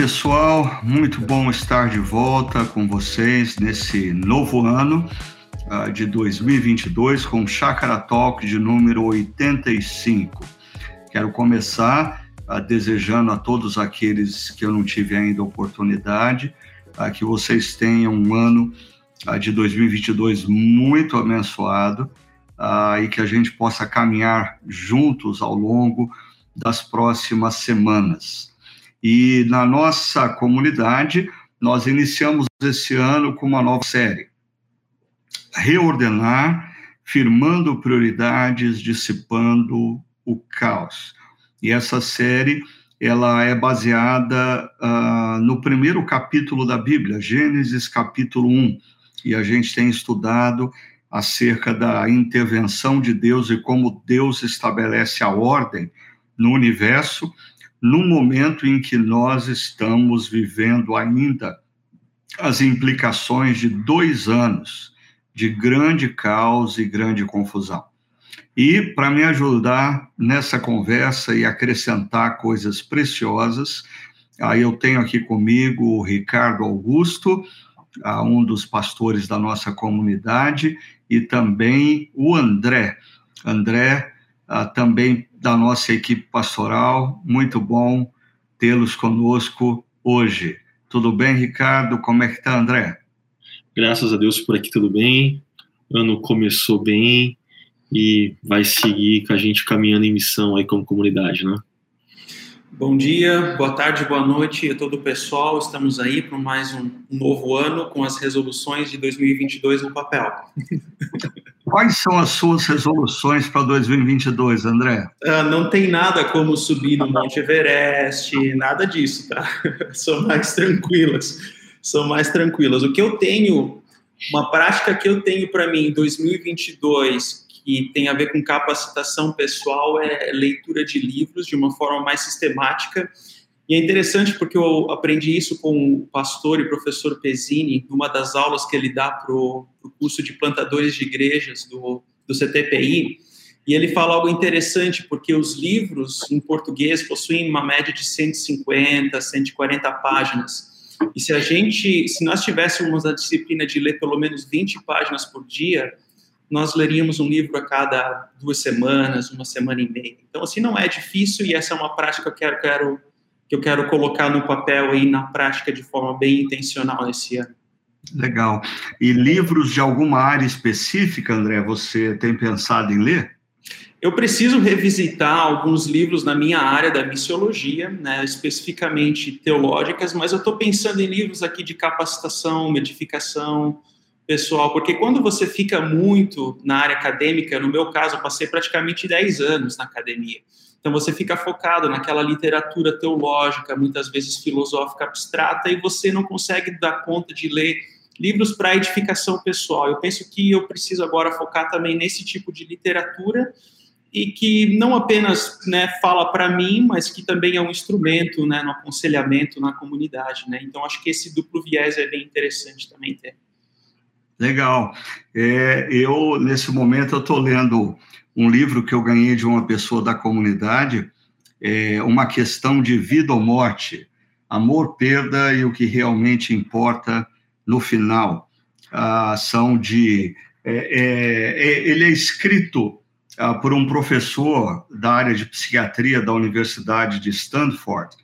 pessoal, muito bom estar de volta com vocês nesse novo ano uh, de 2022 com Chakra Talk de número 85. Quero começar uh, desejando a todos aqueles que eu não tive ainda oportunidade uh, que vocês tenham um ano de 2022 muito abençoado e que a gente possa caminhar juntos ao longo das próximas semanas. E na nossa comunidade, nós iniciamos esse ano com uma nova série. Reordenar, firmando prioridades, dissipando o caos. E essa série, ela é baseada uh, no primeiro capítulo da Bíblia, Gênesis capítulo 1. E a gente tem estudado acerca da intervenção de Deus e como Deus estabelece a ordem no universo no momento em que nós estamos vivendo ainda as implicações de dois anos de grande caos e grande confusão. E para me ajudar nessa conversa e acrescentar coisas preciosas, aí eu tenho aqui comigo o Ricardo Augusto, um dos pastores da nossa comunidade, e também o André. André também da nossa equipe pastoral. Muito bom tê-los conosco hoje. Tudo bem, Ricardo? Como é que está, André? Graças a Deus por aqui tudo bem. O ano começou bem e vai seguir com a gente caminhando em missão aí como comunidade, né? Bom dia, boa tarde, boa noite a todo o pessoal. Estamos aí para mais um novo ano com as resoluções de 2022 no papel. Quais são as suas resoluções para 2022, André? Uh, não tem nada como subir no Monte Everest, nada disso, tá? são mais tranquilas. São mais tranquilas. O que eu tenho, uma prática que eu tenho para mim em 2022, que tem a ver com capacitação pessoal, é leitura de livros de uma forma mais sistemática e é interessante porque eu aprendi isso com o pastor e professor Pezzini, numa das aulas que ele dá para o curso de plantadores de igrejas do, do CTPI. E ele fala algo interessante, porque os livros em português possuem uma média de 150, 140 páginas. E se a gente, se nós tivéssemos a disciplina de ler pelo menos 20 páginas por dia, nós leríamos um livro a cada duas semanas, uma semana e meia. Então, assim, não é difícil e essa é uma prática que eu quero que eu quero colocar no papel e na prática de forma bem intencional esse ano. Legal. E livros de alguma área específica, André, você tem pensado em ler? Eu preciso revisitar alguns livros na minha área da missiologia, né, especificamente teológicas, mas eu estou pensando em livros aqui de capacitação, edificação pessoal, porque quando você fica muito na área acadêmica, no meu caso, eu passei praticamente 10 anos na academia. Então você fica focado naquela literatura teológica, muitas vezes filosófica abstrata, e você não consegue dar conta de ler livros para edificação pessoal. Eu penso que eu preciso agora focar também nesse tipo de literatura e que não apenas né, fala para mim, mas que também é um instrumento né, no aconselhamento na comunidade. Né? Então acho que esse duplo viés é bem interessante também ter. Legal. É, eu nesse momento eu estou lendo um livro que eu ganhei de uma pessoa da comunidade, é uma questão de vida ou morte, amor, perda e o que realmente importa no final. Ah, são de. É, é, é, ele é escrito ah, por um professor da área de psiquiatria da Universidade de Stanford,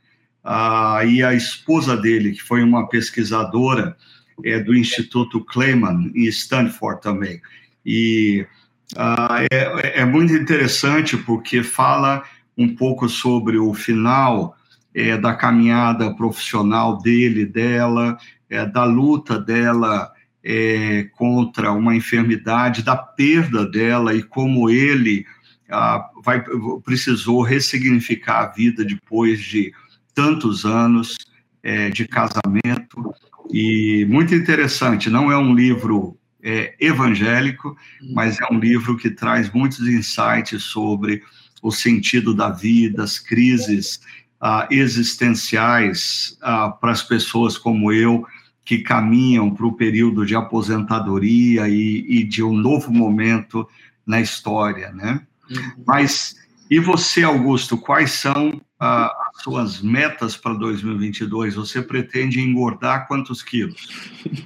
ah, e a esposa dele, que foi uma pesquisadora é, do Instituto Clayman, em Stanford também. E ah, é, é, muito interessante porque fala um pouco sobre o final é, da caminhada profissional dele, dela, é, da luta dela é, contra uma enfermidade, da perda dela e como ele ah, vai, precisou ressignificar a vida depois de tantos anos é, de casamento. E muito interessante, não é um livro é, evangélico, uhum. mas é um livro que traz muitos insights sobre o sentido da vida, as crises ah, existenciais ah, para as pessoas como eu, que caminham para o período de aposentadoria e, e, de um novo momento na história, né? Uhum. Mas, e você, Augusto, quais são as suas metas para 2022? Você pretende engordar quantos quilos?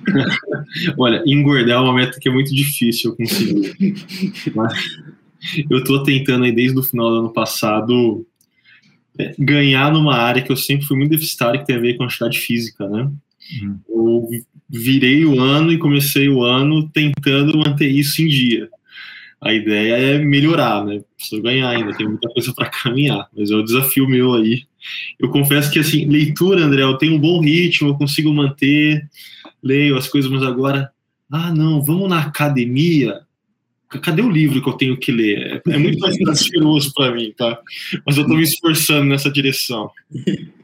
Olha, engordar é uma meta que é muito difícil eu conseguir. eu estou tentando aí desde o final do ano passado é, ganhar numa área que eu sempre fui muito deficitário, que tem a ver com a atividade física, né? Uhum. Eu virei o ano e comecei o ano tentando manter isso em dia a ideia é melhorar, né? Preciso ganhar ainda, tem muita coisa para caminhar, mas é o desafio meu aí. Eu confesso que, assim, leitura, André, eu tenho um bom ritmo, eu consigo manter, leio as coisas, mas agora, ah, não, vamos na academia. Cadê o livro que eu tenho que ler? É, é muito mais prazeroso para mim, tá? Mas eu estou me esforçando nessa direção.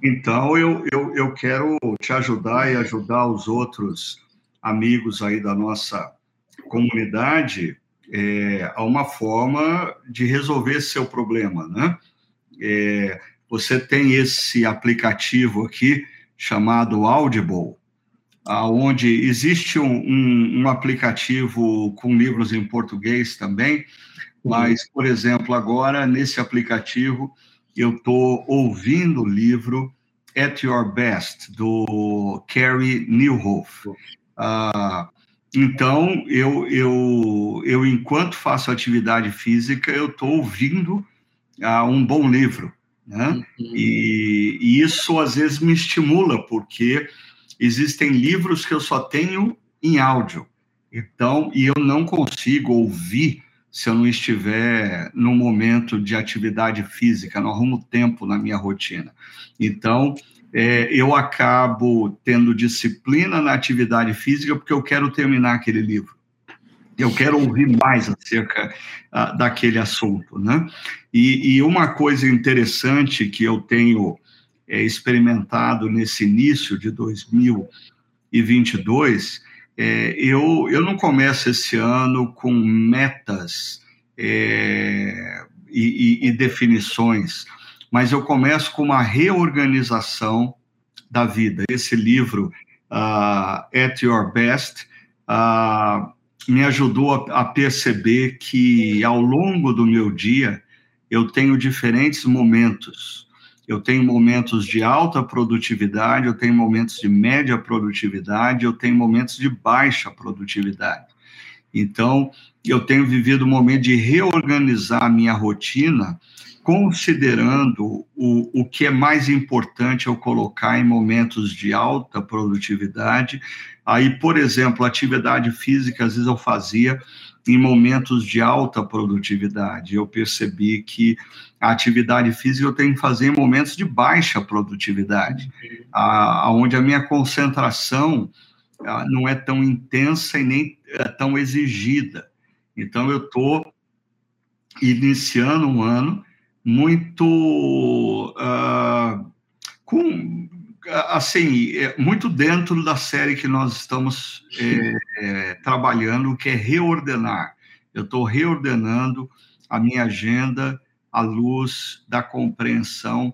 Então, eu, eu, eu quero te ajudar e ajudar os outros amigos aí da nossa comunidade é, a uma forma de resolver seu problema, né? É, você tem esse aplicativo aqui chamado Audible, onde existe um, um, um, aplicativo com livros em português também, uhum. mas, por exemplo, agora nesse aplicativo eu estou ouvindo o livro At Your Best, do Carrie Newhoff. Uh, então, eu, eu, eu, enquanto faço atividade física, eu estou ouvindo uh, um bom livro, né? Uhum. E, e, isso às vezes me estimula, porque existem livros que eu só tenho em áudio. Então, e eu não consigo ouvir se eu não estiver no momento de atividade física, não arrumo tempo na minha rotina. Então, é, eu acabo tendo disciplina na atividade física porque eu quero terminar aquele livro. Eu quero ouvir mais acerca uh, daquele assunto, né? E, e, uma coisa interessante que eu tenho é, experimentado nesse início de 2022, é, eu, eu não começo esse ano com metas é, e, e, e definições mas eu começo com uma reorganização da vida. Esse livro, uh, At Your Best, uh, me ajudou a, a perceber que ao longo do meu dia eu tenho diferentes momentos. Eu tenho momentos de alta produtividade, eu tenho momentos de média produtividade, eu tenho momentos de baixa produtividade. Então, eu tenho vivido um momento de reorganizar a minha rotina considerando o, o que é mais importante eu colocar em momentos de alta produtividade. Aí, por exemplo, atividade física, às vezes eu fazia em momentos de alta produtividade. Eu percebi que a atividade física eu tenho que fazer em momentos de baixa produtividade, aonde a, a minha concentração a, não é tão intensa e nem é tão exigida. Então, eu estou iniciando um ano muito uh, com assim é, muito dentro da série que nós estamos é, é, trabalhando que é reordenar eu estou reordenando a minha agenda à luz da compreensão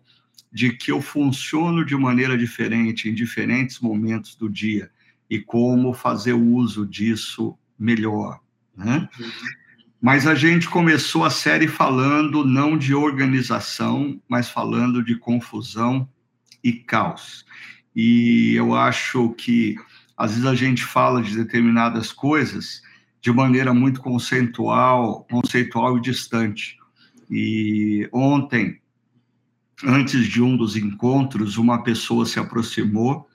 de que eu funciono de maneira diferente em diferentes momentos do dia e como fazer uso disso melhor né? Uhum. Mas a gente começou a série falando não de organização, mas falando de confusão e caos. E eu acho que às vezes a gente fala de determinadas coisas de maneira muito conceitual, conceitual e distante. E ontem, antes de um dos encontros, uma pessoa se aproximou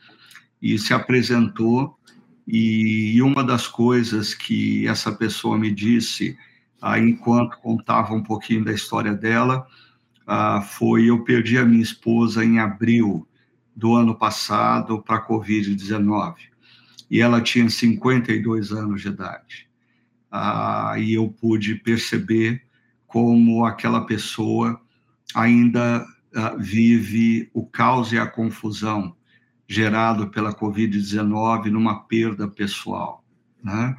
e se apresentou e uma das coisas que essa pessoa me disse ah, enquanto contava um pouquinho da história dela, ah, foi eu perdi a minha esposa em abril do ano passado para a Covid-19. E ela tinha 52 anos de idade. Ah, e eu pude perceber como aquela pessoa ainda ah, vive o caos e a confusão gerado pela Covid-19 numa perda pessoal. Né?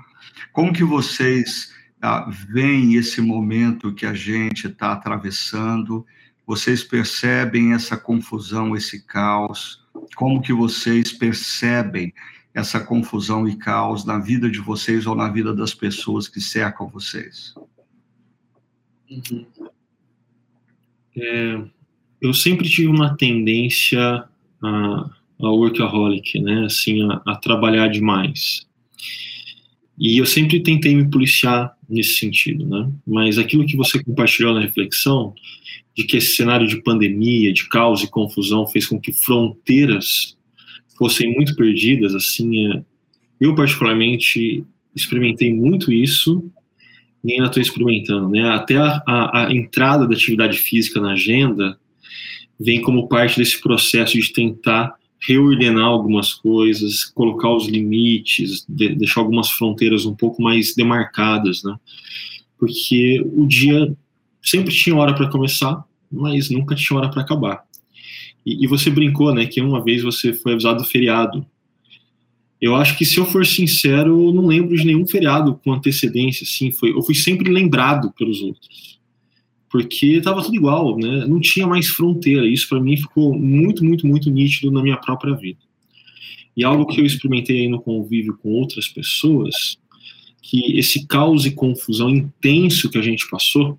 Como que vocês ah, vem esse momento que a gente está atravessando, vocês percebem essa confusão, esse caos? Como que vocês percebem essa confusão e caos na vida de vocês ou na vida das pessoas que cercam vocês? Uhum. É, eu sempre tive uma tendência a, a workaholic, né? Assim, a, a trabalhar demais. E eu sempre tentei me policiar nesse sentido, né? Mas aquilo que você compartilhou na reflexão, de que esse cenário de pandemia, de caos e confusão fez com que fronteiras fossem muito perdidas, assim, é, eu particularmente experimentei muito isso e ainda estou experimentando, né? Até a, a, a, entrada da atividade física na agenda vem como parte desse processo de tentar reordenar algumas coisas, colocar os limites, de, deixar algumas fronteiras um pouco mais demarcadas, né? Porque o dia sempre tinha hora para começar, mas nunca tinha hora para acabar. E, e, você brincou, né, que uma vez você foi avisado do feriado. Eu acho que, se eu for sincero, eu não lembro de nenhum feriado com antecedência, assim, foi, eu fui sempre lembrado pelos outros. Porque estava tudo igual, né, não tinha mais fronteira, isso para mim ficou muito, muito, muito nítido na minha própria vida. E algo que eu experimentei aí no convívio com outras pessoas, que esse caos e confusão intenso que a gente passou,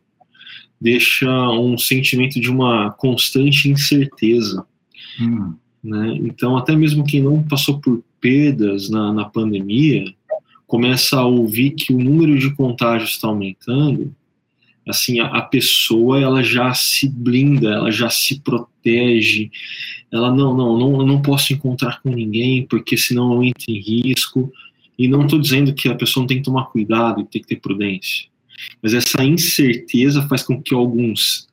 deixa um sentimento de uma constante incerteza. Hum. Né? Então, até mesmo quem não passou por perdas na, na pandemia, começa a ouvir que o número de contágios está aumentando, assim, a, a, pessoa ela já se blinda, ela já se protege, ela não, não, não, não posso encontrar com ninguém porque senão eu entro em risco. E não estou dizendo que a pessoa não tem que tomar cuidado e tem que ter prudência. Mas essa incerteza faz com que alguns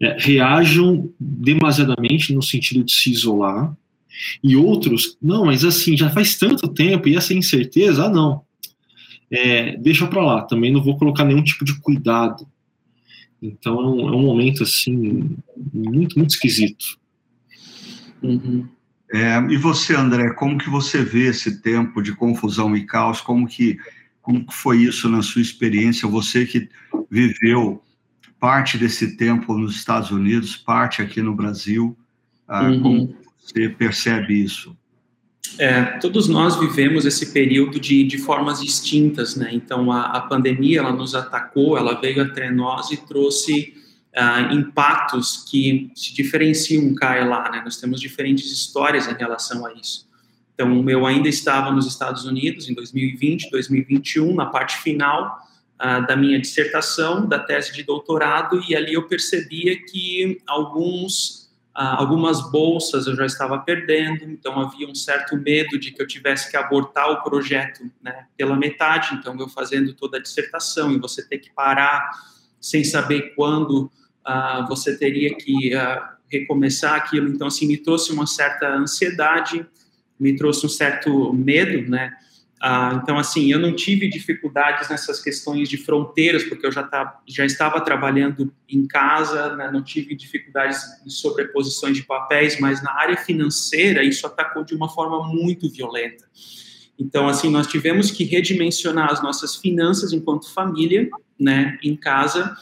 é, reajam demasiadamente no sentido de se isolar, e outros, não, mas assim, já faz tanto tempo, e essa incerteza, ah, não, é, deixa para lá, também não vou colocar nenhum tipo de cuidado. Então é um, é um momento, assim, muito, muito esquisito. Uhum. É, e você, André, como que você vê esse tempo de confusão e caos? Como que como foi isso na sua experiência? Você que viveu parte desse tempo nos Estados Unidos, parte aqui no Brasil, ah, uhum. como você percebe isso? É, todos nós vivemos esse período de, de formas distintas, né? Então, a, a pandemia, ela nos atacou, ela veio até nós e trouxe uh, impactos que se diferenciam cá e lá, né? Nós temos diferentes histórias em relação a isso. Então, eu ainda estava nos Estados Unidos em 2020, 2021, na parte final uh, da minha dissertação, da tese de doutorado, e ali eu percebia que alguns, algumas bolsas eu já estava perdendo, então havia um certo medo de que eu tivesse que abortar o projeto né, pela metade, então eu fazendo toda a dissertação e você ter que parar sem saber quando uh, você teria que recomeçar aquilo, então assim, me trouxe uma certa ansiedade, me trouxe um certo medo, né? Ah, então, assim, eu não tive dificuldades nessas questões de fronteiras, porque eu já, tá, já estava trabalhando em casa, né? não tive dificuldades de sobreposições de papéis, mas na área financeira isso atacou de uma forma muito violenta. Então, assim, nós tivemos que redimensionar as nossas finanças enquanto família, né, em casa,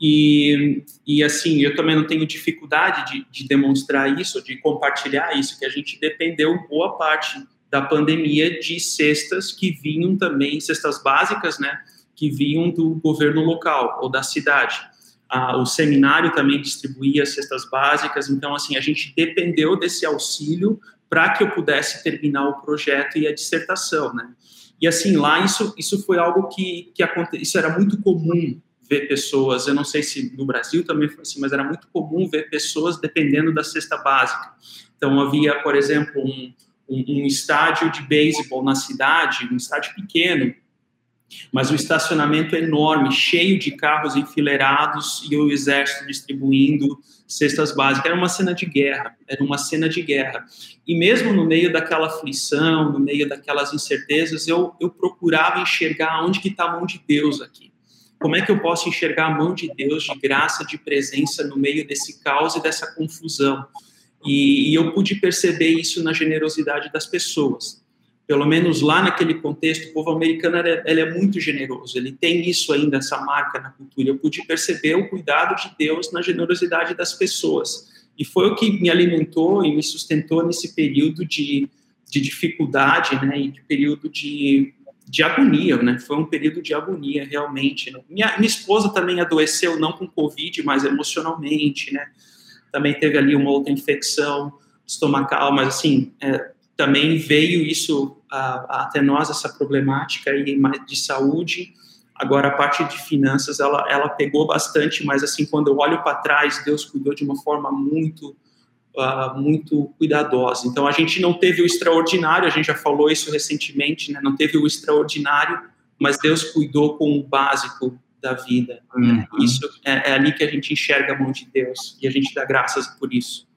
e, e assim, eu também não tenho dificuldade de, de demonstrar isso, de compartilhar isso, que a gente dependeu boa parte da pandemia de cestas que vinham também, cestas básicas, né, que vinham do governo local ou da cidade. Ah, o seminário também distribuía cestas básicas, então, assim, a gente dependeu desse auxílio para que eu pudesse terminar o projeto e a dissertação, né. E, assim, lá isso, isso foi algo que, que aconteceu, isso era muito comum ver pessoas, eu não sei se no Brasil também foi assim, mas era muito comum ver pessoas dependendo da cesta básica. Então, havia, por exemplo, um, um, estádio de beisebol na cidade, um estádio pequeno, mas um estacionamento enorme, cheio de carros enfileirados e o exército distribuindo cestas básicas. Era uma cena de guerra, era uma cena de guerra. E mesmo no meio daquela aflição, no meio daquelas incertezas, eu, eu procurava enxergar onde que está a mão de Deus aqui como é que eu posso enxergar a mão de Deus de graça, de presença no meio desse caos e dessa confusão? E, e eu pude perceber isso na generosidade das pessoas. Pelo menos lá naquele contexto, o povo americano ele é muito generoso, ele tem isso ainda, essa marca na cultura. Eu pude perceber o cuidado de Deus na generosidade das pessoas. E foi o que me alimentou e me sustentou nesse período de, de dificuldade, né, e de período de de agonia, né? Foi um período de agonia, realmente. Né? Minha, minha esposa também adoeceu, não com Covid, mas emocionalmente, né? Também teve ali uma outra infecção estomacal, mas assim, é, também veio isso a, até nós, essa problemática aí de saúde. Agora, a parte de finanças, ela, ela pegou bastante, mas assim, quando eu olho para trás, Deus cuidou de uma forma muito, uh, muito cuidadosa. Então, a gente não teve o extraordinário, a gente já falou isso recentemente, né? não teve o extraordinário, mas Deus cuidou com o básico da vida. Uhum. Isso é, é ali que a gente enxerga a mão de Deus, e a gente dá graças por isso.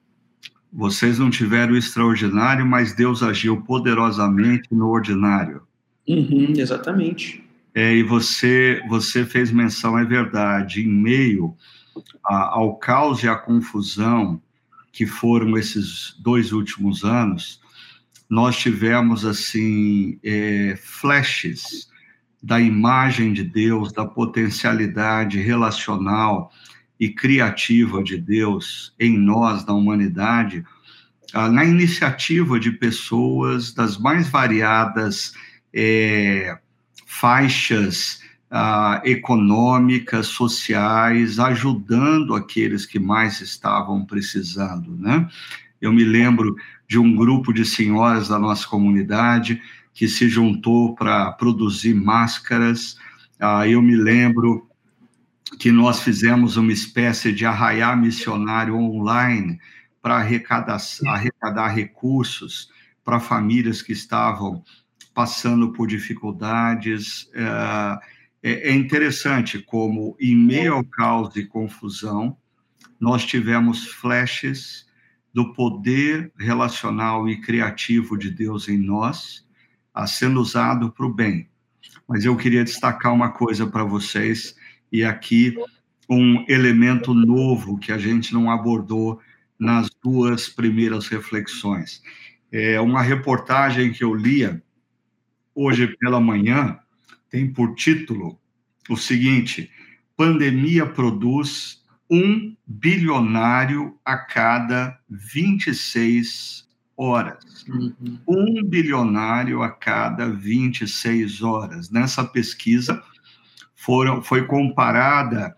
Vocês não tiveram o extraordinário, mas Deus agiu poderosamente no ordinário. Uhum, exatamente. É, e você, você fez menção, é verdade, em meio a, ao caos e à confusão que foram esses dois últimos anos, nós tivemos, assim, é, flashes da imagem de Deus, da potencialidade relacional, e criativa de Deus em nós, na humanidade, ah, na iniciativa de pessoas das mais variadas é, faixas ah, econômicas, sociais, ajudando aqueles que mais estavam precisando, né? Eu me lembro de um grupo de senhoras da nossa comunidade que se juntou para produzir máscaras. Ah, eu me lembro que nós fizemos uma espécie de arraiar missionário online para arrecadar, arrecadar recursos para famílias que estavam passando por dificuldades. É, é, é interessante como, em meio ao caos e confusão, nós tivemos flashes do poder relacional e criativo de Deus em nós, sendo usado para o bem. Mas eu queria destacar uma coisa para vocês e aqui um elemento novo que a gente não abordou nas duas primeiras reflexões. É uma reportagem que eu lia hoje pela manhã tem por título o seguinte: Pandemia produz um bilionário a cada 26 horas. Uhum. Um bilionário a cada 26 horas. Nessa pesquisa, foram, foi comparada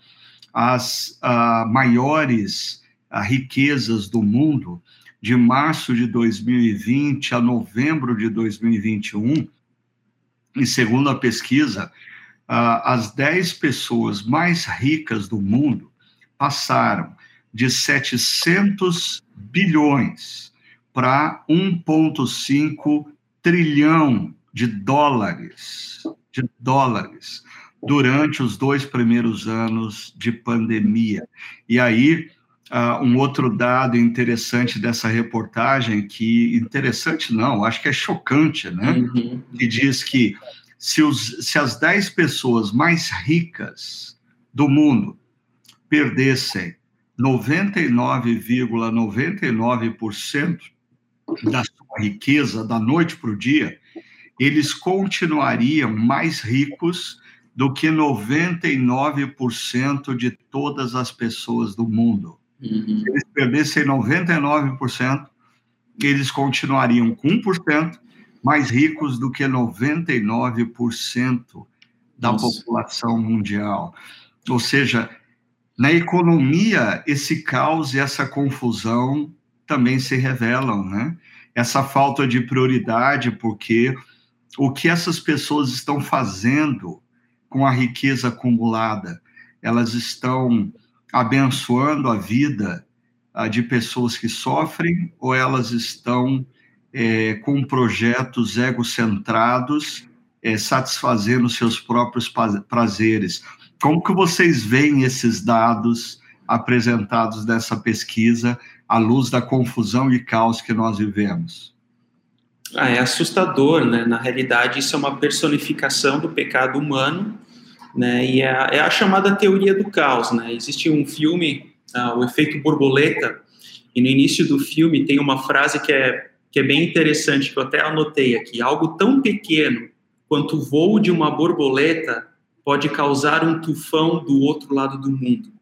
às uh, maiores uh, riquezas do mundo de março de 2020 a novembro de 2021. E segundo a pesquisa, uh, as 10 pessoas mais ricas do mundo passaram de 700 bilhões para 1,5 trilhão de dólares, de dólares durante os dois primeiros anos de pandemia. E aí, uh, um outro dado interessante dessa reportagem, que interessante não, acho que é chocante, né? Uhum. Que diz que se, os, se as 10 pessoas mais ricas do mundo perdessem 99,99% ,99 da sua riqueza da noite para o dia, eles continuariam mais ricos do que 99% de todas as pessoas do mundo. Uhum. Se eles perdessem 99%, eles continuariam com 1% mais ricos do que 99% da Nossa. população mundial. Ou seja, na economia, esse caos e essa confusão também se revelam, né? Essa falta de prioridade, porque o que essas pessoas estão fazendo com a riqueza acumulada, elas estão abençoando a vida de pessoas que sofrem ou elas estão é, com projetos egocentrados, é, satisfazendo seus próprios prazeres. Como que vocês veem esses dados apresentados nessa pesquisa à luz da confusão e caos que nós vivemos? Ah, é assustador, né? Na realidade, isso é uma personificação do pecado humano, né? E é a, é a chamada teoria do caos, né? Existe um filme, uh, o efeito borboleta, e no início do filme tem uma frase que é que é bem interessante que eu até anotei aqui. Algo tão pequeno quanto o voo de uma borboleta pode causar um tufão do outro lado do mundo.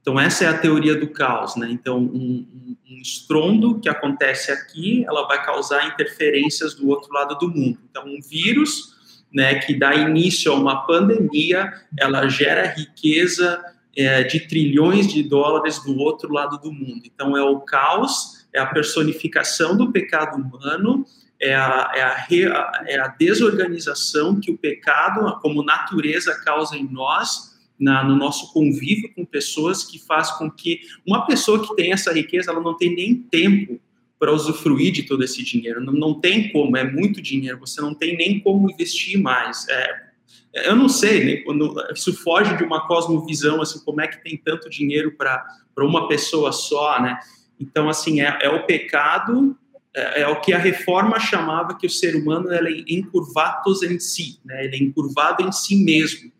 Então, essa é a teoria do caos, né? Então, um, um, estrondo que acontece aqui, ela vai causar interferências do outro lado do mundo. Então, um vírus, né, que dá início a uma pandemia, ela gera riqueza é, de trilhões de dólares do outro lado do mundo. Então, é o caos, é a personificação do pecado humano, é a, é a, é a desorganização que o pecado, como natureza, causa em nós, na, no nosso convívio com pessoas, que faz com que uma pessoa que tem essa riqueza, ela não tem nem tempo para usufruir de todo esse dinheiro. Não, não tem como, é muito dinheiro, você não tem nem como investir mais. É, eu não sei, né, quando isso foge de uma cosmovisão, assim, como é que tem tanto dinheiro para uma pessoa só, né? Então, assim, é, é o pecado, é, é, o que a reforma chamava que o ser humano ele é encurvados em si, né? Ele é encurvado em si mesmo.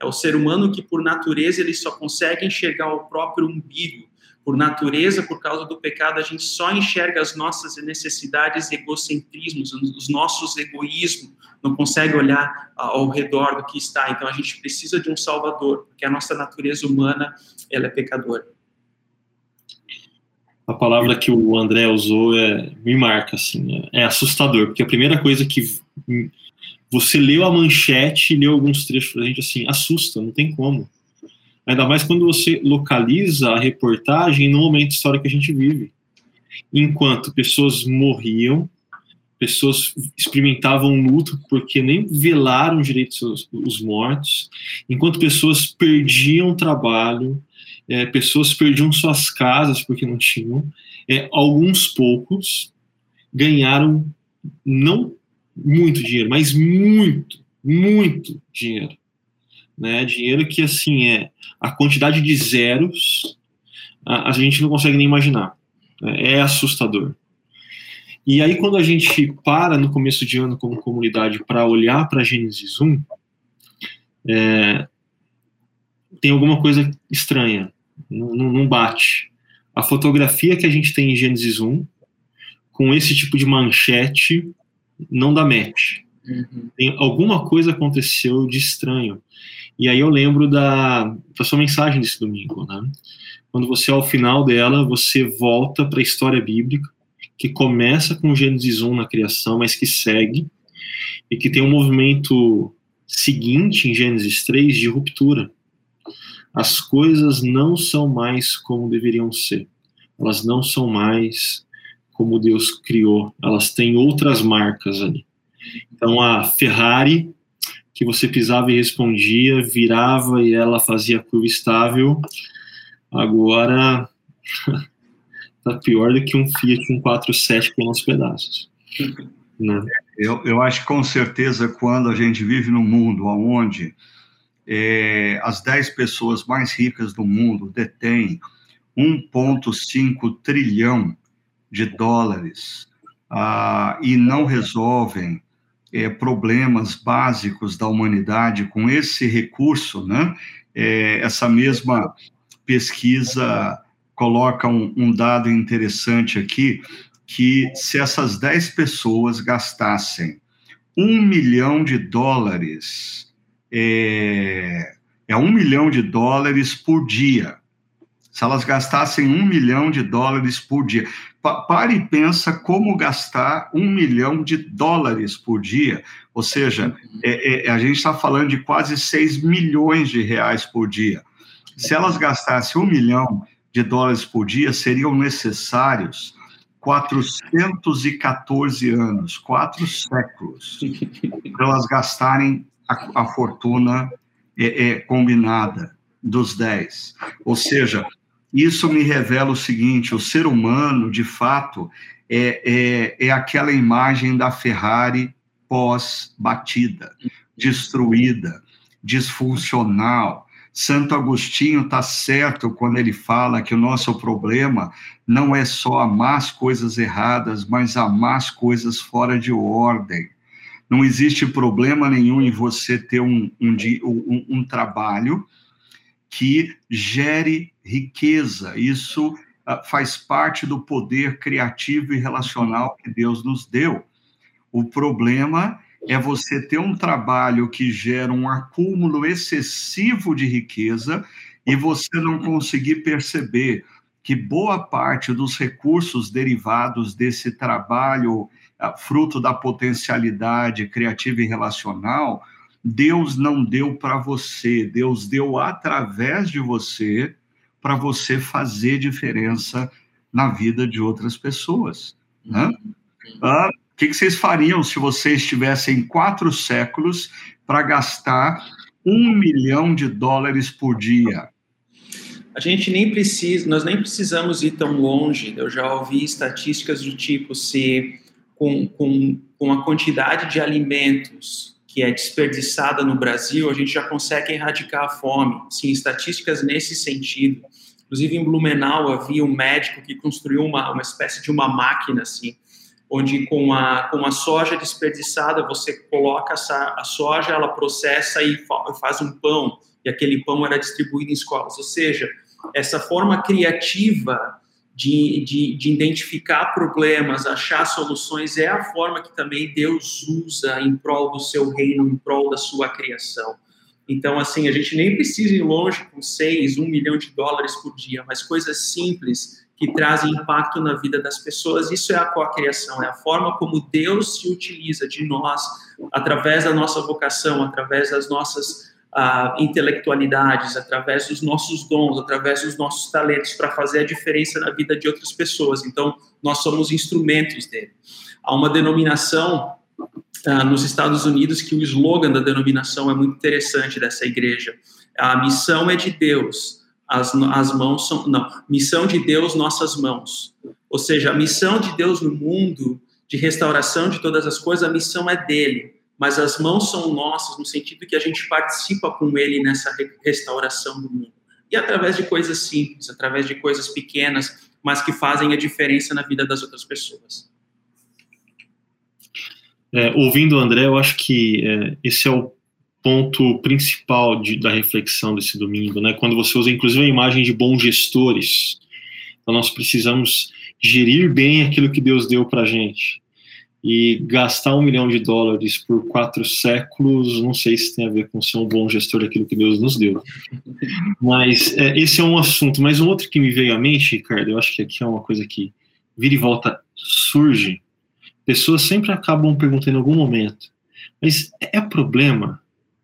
É o ser humano que, por natureza, ele só consegue enxergar o próprio umbigo. Por natureza, por causa do pecado, a gente só enxerga as nossas necessidades, egocentrismos, os nossos egoísmos, não consegue olhar ao redor do que está. Então a gente precisa de um Salvador, porque a nossa natureza humana ela é pecadora. A palavra que o André usou é, me marca assim, é, é assustador, porque a primeira coisa que você leu a manchete, leu alguns trechos pra gente assim, assusta, não tem como. Ainda mais quando você localiza a reportagem no momento histórico que a gente vive. Enquanto pessoas morriam, pessoas experimentavam luto porque nem velaram direito os, os mortos, enquanto pessoas perdiam trabalho, é, pessoas perdiam suas casas porque não tinham, é, alguns poucos ganharam não muito dinheiro, mas muito, muito dinheiro. Né? Dinheiro que, assim, é a quantidade de zeros a, a gente não consegue nem imaginar. Né? É assustador. E aí, quando a gente para no começo de ano como comunidade para olhar para Gênesis 1, é, tem alguma coisa estranha, não, não, bate. A fotografia que a gente tem em Gênesis 1, com esse tipo de manchete, não dá match. Uhum. Tem, alguma coisa aconteceu de estranho. E aí eu lembro da, da sua mensagem desse domingo, né? Quando você, ao final dela, você volta para a história bíblica, que começa com Gênesis 1 na criação, mas que segue, e que tem um movimento seguinte em Gênesis 3 de ruptura. As coisas não são mais como deveriam ser. Elas não são mais como Deus criou. Elas têm outras marcas ali. Então a Ferrari que você pisava e respondia, virava e ela fazia curva estável. Agora tá pior do que um Fiat 147 com os pedaços. Né? Eu, eu acho que com certeza quando a gente vive num mundo onde é, as 10 pessoas mais ricas do mundo detêm 1,5 trilhão de dólares ah, e não resolvem é, problemas básicos da humanidade com esse recurso, né? É, essa mesma pesquisa coloca um, um dado interessante aqui, que se essas 10 pessoas gastassem um milhão de dólares, é, é um milhão de dólares por dia. Se elas gastassem um milhão de dólares por dia. Pa pare e pensa como gastar um milhão de dólares por dia. Ou seja, é, é, a gente está falando de quase 6 milhões de reais por dia. Se elas gastassem um milhão de dólares por dia, seriam necessários 414 anos, quatro séculos, para elas gastarem a, a fortuna é, é, combinada dos 10. Ou seja, isso me revela o seguinte: o ser humano, de fato, é, é, é aquela imagem da Ferrari pós-batida, destruída, disfuncional, Santo Agostinho está certo quando ele fala que o nosso problema não é só amar as coisas erradas, mas amar as coisas fora de ordem. Não existe problema nenhum em você ter um, um, um, um trabalho que gere riqueza. Isso uh, faz parte do poder criativo e relacional que Deus nos deu. O problema é você ter um trabalho que gera um acúmulo excessivo de riqueza e você não conseguir perceber que boa parte dos recursos derivados desse trabalho, fruto da potencialidade criativa e relacional, Deus não deu para você, Deus deu através de você para você fazer diferença na vida de outras pessoas. Né? Uhum. Ah, o que, que vocês fariam se vocês tivessem quatro séculos para gastar um milhão de dólares por dia? A gente nem precisa, nós nem precisamos ir tão longe. Eu já ouvi estatísticas do tipo se com, com, com a quantidade de alimentos que é desperdiçada no Brasil, a gente já consegue erradicar a fome. Sim, estatísticas nesse sentido. Inclusive, em Blumenau, havia um médico que construiu uma, uma espécie de uma máquina, assim, onde com a, com a soja desperdiçada, você coloca essa, a soja, ela processa e faz um pão, e aquele pão era distribuído em escolas. Ou seja, essa forma criativa de, de, de, identificar problemas, achar soluções, é a forma que também Deus usa em prol do seu reino, em prol da sua criação. Então, assim, a gente nem precisa ir longe com seis, um milhão de dólares por dia, mas coisas simples que trazem impacto na vida das pessoas. Isso é a cocriação, é a forma como Deus se utiliza de nós, através da nossa vocação, através das nossas intelectualidades, através dos nossos dons, através dos nossos talentos, para fazer a diferença na vida de outras pessoas. Então, nós somos instrumentos dele. Há uma denominação uh, nos Estados Unidos que o slogan da denominação é muito interessante dessa igreja. A missão é de Deus, as, as mãos são. Não, missão de Deus, nossas mãos. Ou seja, a missão de Deus no mundo, de restauração de todas as coisas, a missão é dele mas as mãos são nossas no sentido que a gente participa com ele nessa restauração do mundo. E através de coisas simples, através de coisas pequenas, mas que fazem a diferença na vida das outras pessoas. É, ouvindo o André, eu acho que é, esse é o ponto principal de, da reflexão desse domingo, né? Quando você usa, inclusive, a imagem de bons gestores, então nós precisamos gerir bem aquilo que Deus deu para gente e gastar um milhão de dólares por quatro séculos, não sei se tem a ver com ser um bom gestor daquilo que Deus nos deu. Mas é, esse é um assunto. Mas um outro que me veio à mente, Ricardo, eu acho que aqui é uma coisa que vira e volta surge. Pessoas sempre acabam perguntando em algum momento, mas é problema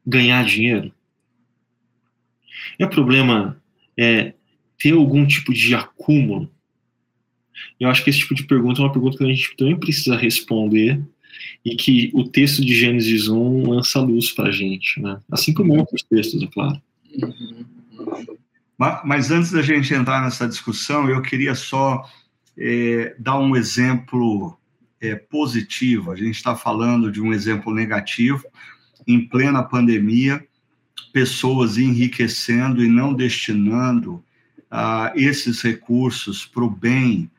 ganhar dinheiro? É problema é, ter algum tipo de acúmulo? Eu acho que esse tipo de pergunta é uma pergunta que a gente também precisa responder e que o texto de Gênesis 1 lança luz para a gente, né? Assim como outros textos, é claro. Mas antes da gente entrar nessa discussão, eu queria só é, dar um exemplo é, positivo. A gente está falando de um exemplo negativo. Em plena pandemia, pessoas enriquecendo e não destinando uh, esses recursos para o bem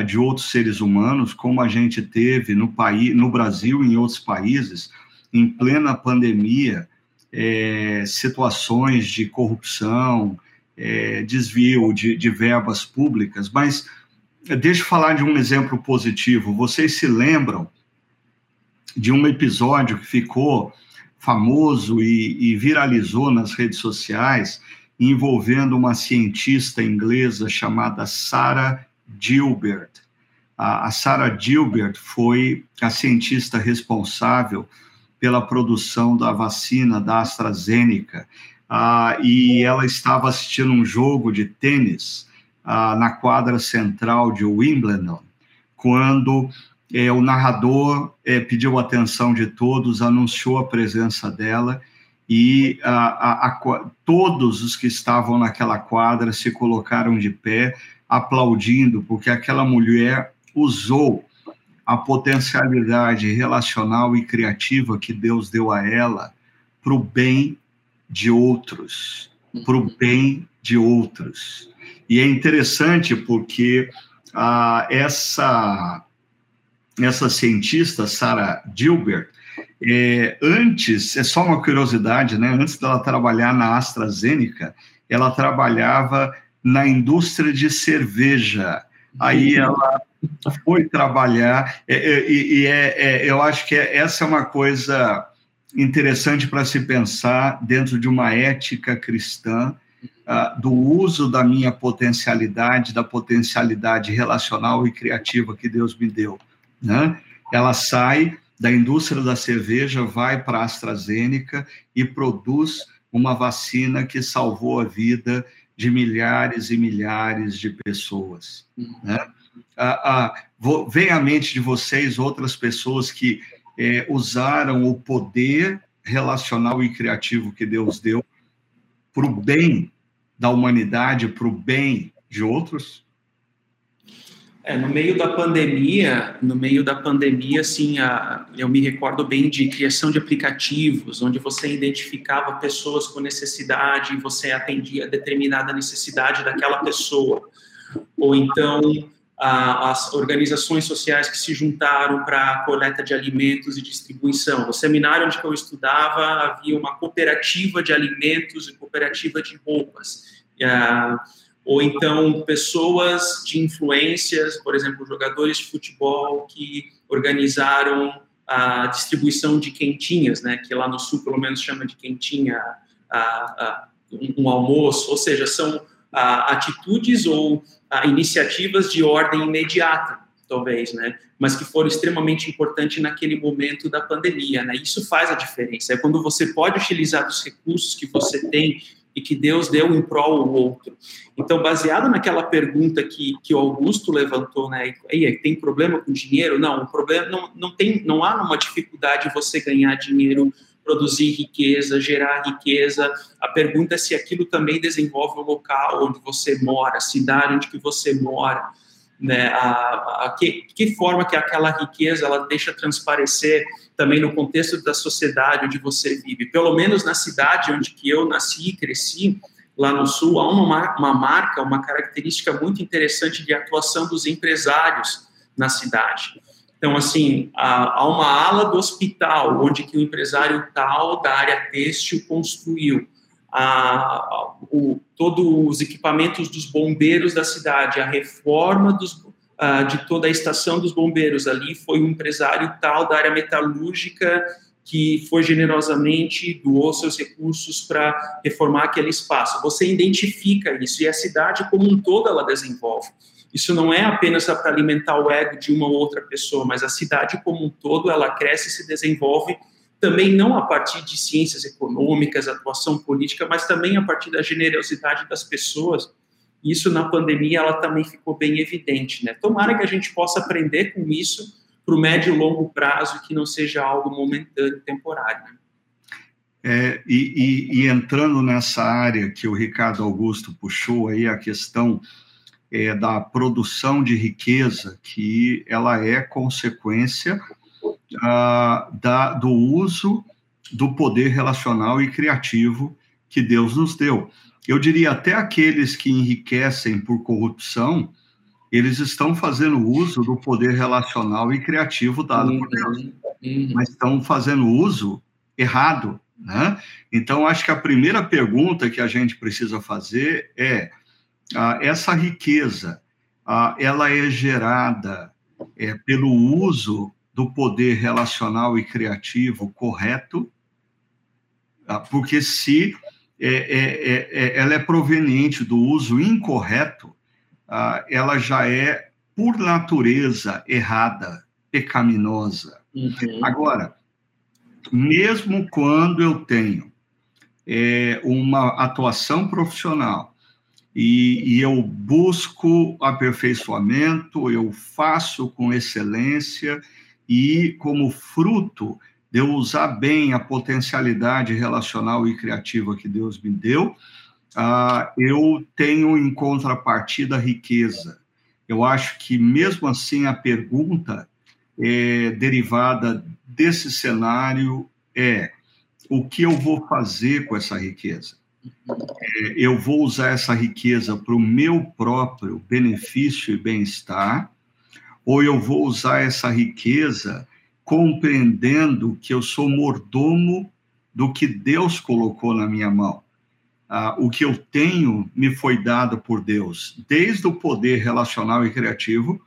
de outros seres humanos, como a gente teve no, país, no Brasil e em outros países, em plena pandemia, é, situações de corrupção, é, desvio de, de verbas públicas, mas deixa eu falar de um exemplo positivo. Vocês se lembram de um episódio que ficou famoso e, e viralizou nas redes sociais, envolvendo uma cientista inglesa chamada Sarah Gilbert. A, a Sarah Gilbert foi a cientista responsável pela produção da vacina da AstraZeneca, ah, e ela estava assistindo um jogo de tênis ah, na quadra central de Wimbledon, quando eh, o narrador eh, pediu atenção de todos, anunciou a presença dela e a, a, todos os que estavam naquela quadra se colocaram de pé aplaudindo, porque aquela mulher usou a potencialidade relacional e criativa que Deus deu a ela para o bem de outros, para o bem de outros. E é interessante porque ah, essa essa cientista Sarah Gilbert é, antes é só uma curiosidade, né? Antes dela trabalhar na AstraZeneca, ela trabalhava na indústria de cerveja. Aí uhum. ela foi trabalhar, é, é, e, e é, é, eu acho que é, essa é uma coisa interessante para se pensar dentro de uma ética cristã, uh, do uso da minha potencialidade, da potencialidade relacional e criativa que Deus me deu. Né? Ela sai da indústria da cerveja vai para a AstraZeneca e produz uma vacina que salvou a vida de milhares e milhares de pessoas. Uhum. Né? Ah, ah, vou, vem à mente de vocês outras pessoas que é, usaram o poder relacional e criativo que Deus deu para o bem da humanidade, para o bem de outros? É, no meio da pandemia, no meio da pandemia, assim, a, eu me recordo bem de criação de aplicativos, onde você identificava pessoas com necessidade e você atendia determinada necessidade daquela pessoa. Ou então, a, as organizações sociais que se juntaram para coleta de alimentos e distribuição. No seminário onde eu estudava, havia uma cooperativa de alimentos e cooperativa de roupas. E, a, ou então pessoas de influências, por exemplo, jogadores de futebol que organizaram a distribuição de quentinhas, né, que lá no sul pelo menos chama de quentinha, a, a, um, um, almoço, ou seja, são atitudes ou iniciativas de ordem imediata, talvez, né, mas que foram extremamente importantes naquele momento da pandemia, né, isso faz a diferença, é quando você pode utilizar os recursos que você tem e que Deus deu em prol o outro. Então, baseado naquela pergunta que, que o Augusto levantou, né, e tem problema com dinheiro? Não, o problema não, não tem, não há uma dificuldade você ganhar dinheiro, produzir riqueza, gerar riqueza. A pergunta é se aquilo também desenvolve o local onde você mora, a cidade onde que você mora, né, a, a que, que forma que aquela riqueza ela deixa transparecer também no contexto da sociedade onde você vive. Pelo menos na cidade onde que eu nasci e cresci, lá no Sul, há uma, uma marca, uma característica muito interessante de atuação dos empresários na cidade. Então, assim, há, uma ala do hospital, onde que o empresário tal da área têxtil construiu. A, o, todos os equipamentos dos bombeiros da cidade, a reforma dos, uh, de toda a estação dos bombeiros ali foi um empresário tal da área metalúrgica que foi generosamente doou seus recursos para reformar aquele espaço. Você identifica isso e a cidade como um todo ela desenvolve. Isso não é apenas para alimentar o ego de uma ou outra pessoa, mas a cidade como um todo ela cresce e se desenvolve também não a partir de ciências econômicas, atuação política, mas também a partir da generosidade das pessoas isso na pandemia ela também ficou bem evidente, né? Tomara que a gente possa aprender com isso para o médio e longo prazo que não seja algo momentâneo, temporário. Né? É, e, e, e, entrando nessa área que o Ricardo Augusto puxou aí a questão é, da produção de riqueza, que ela é consequência ah, da, do uso do poder relacional e criativo que Deus nos deu eu diria até aqueles que enriquecem por corrupção, eles estão fazendo uso do poder relacional e criativo dado por Deus, uhum. mas estão fazendo uso errado, né? Então, acho que a primeira pergunta que a gente precisa fazer é: ah, essa riqueza, ah, ela é gerada é, pelo uso do poder relacional e criativo correto? Ah, porque se é, é, é, é, ela é proveniente do uso incorreto, ah, ela já é, por natureza, errada, pecaminosa. Uhum. Agora, mesmo quando eu tenho é, uma atuação profissional e, e, eu busco aperfeiçoamento, eu faço com excelência e, como fruto de eu usar bem a potencialidade relacional e criativa que Deus me deu, uh, eu tenho em contrapartida riqueza. Eu acho que, mesmo assim, a pergunta é, derivada desse cenário é: o que eu vou fazer com essa riqueza? É, eu vou usar essa riqueza para o meu próprio benefício e bem-estar, ou eu vou usar essa riqueza compreendendo que eu sou mordomo do que Deus colocou na minha mão. Ah, o que eu tenho me foi dado por Deus, desde o poder relacional e criativo,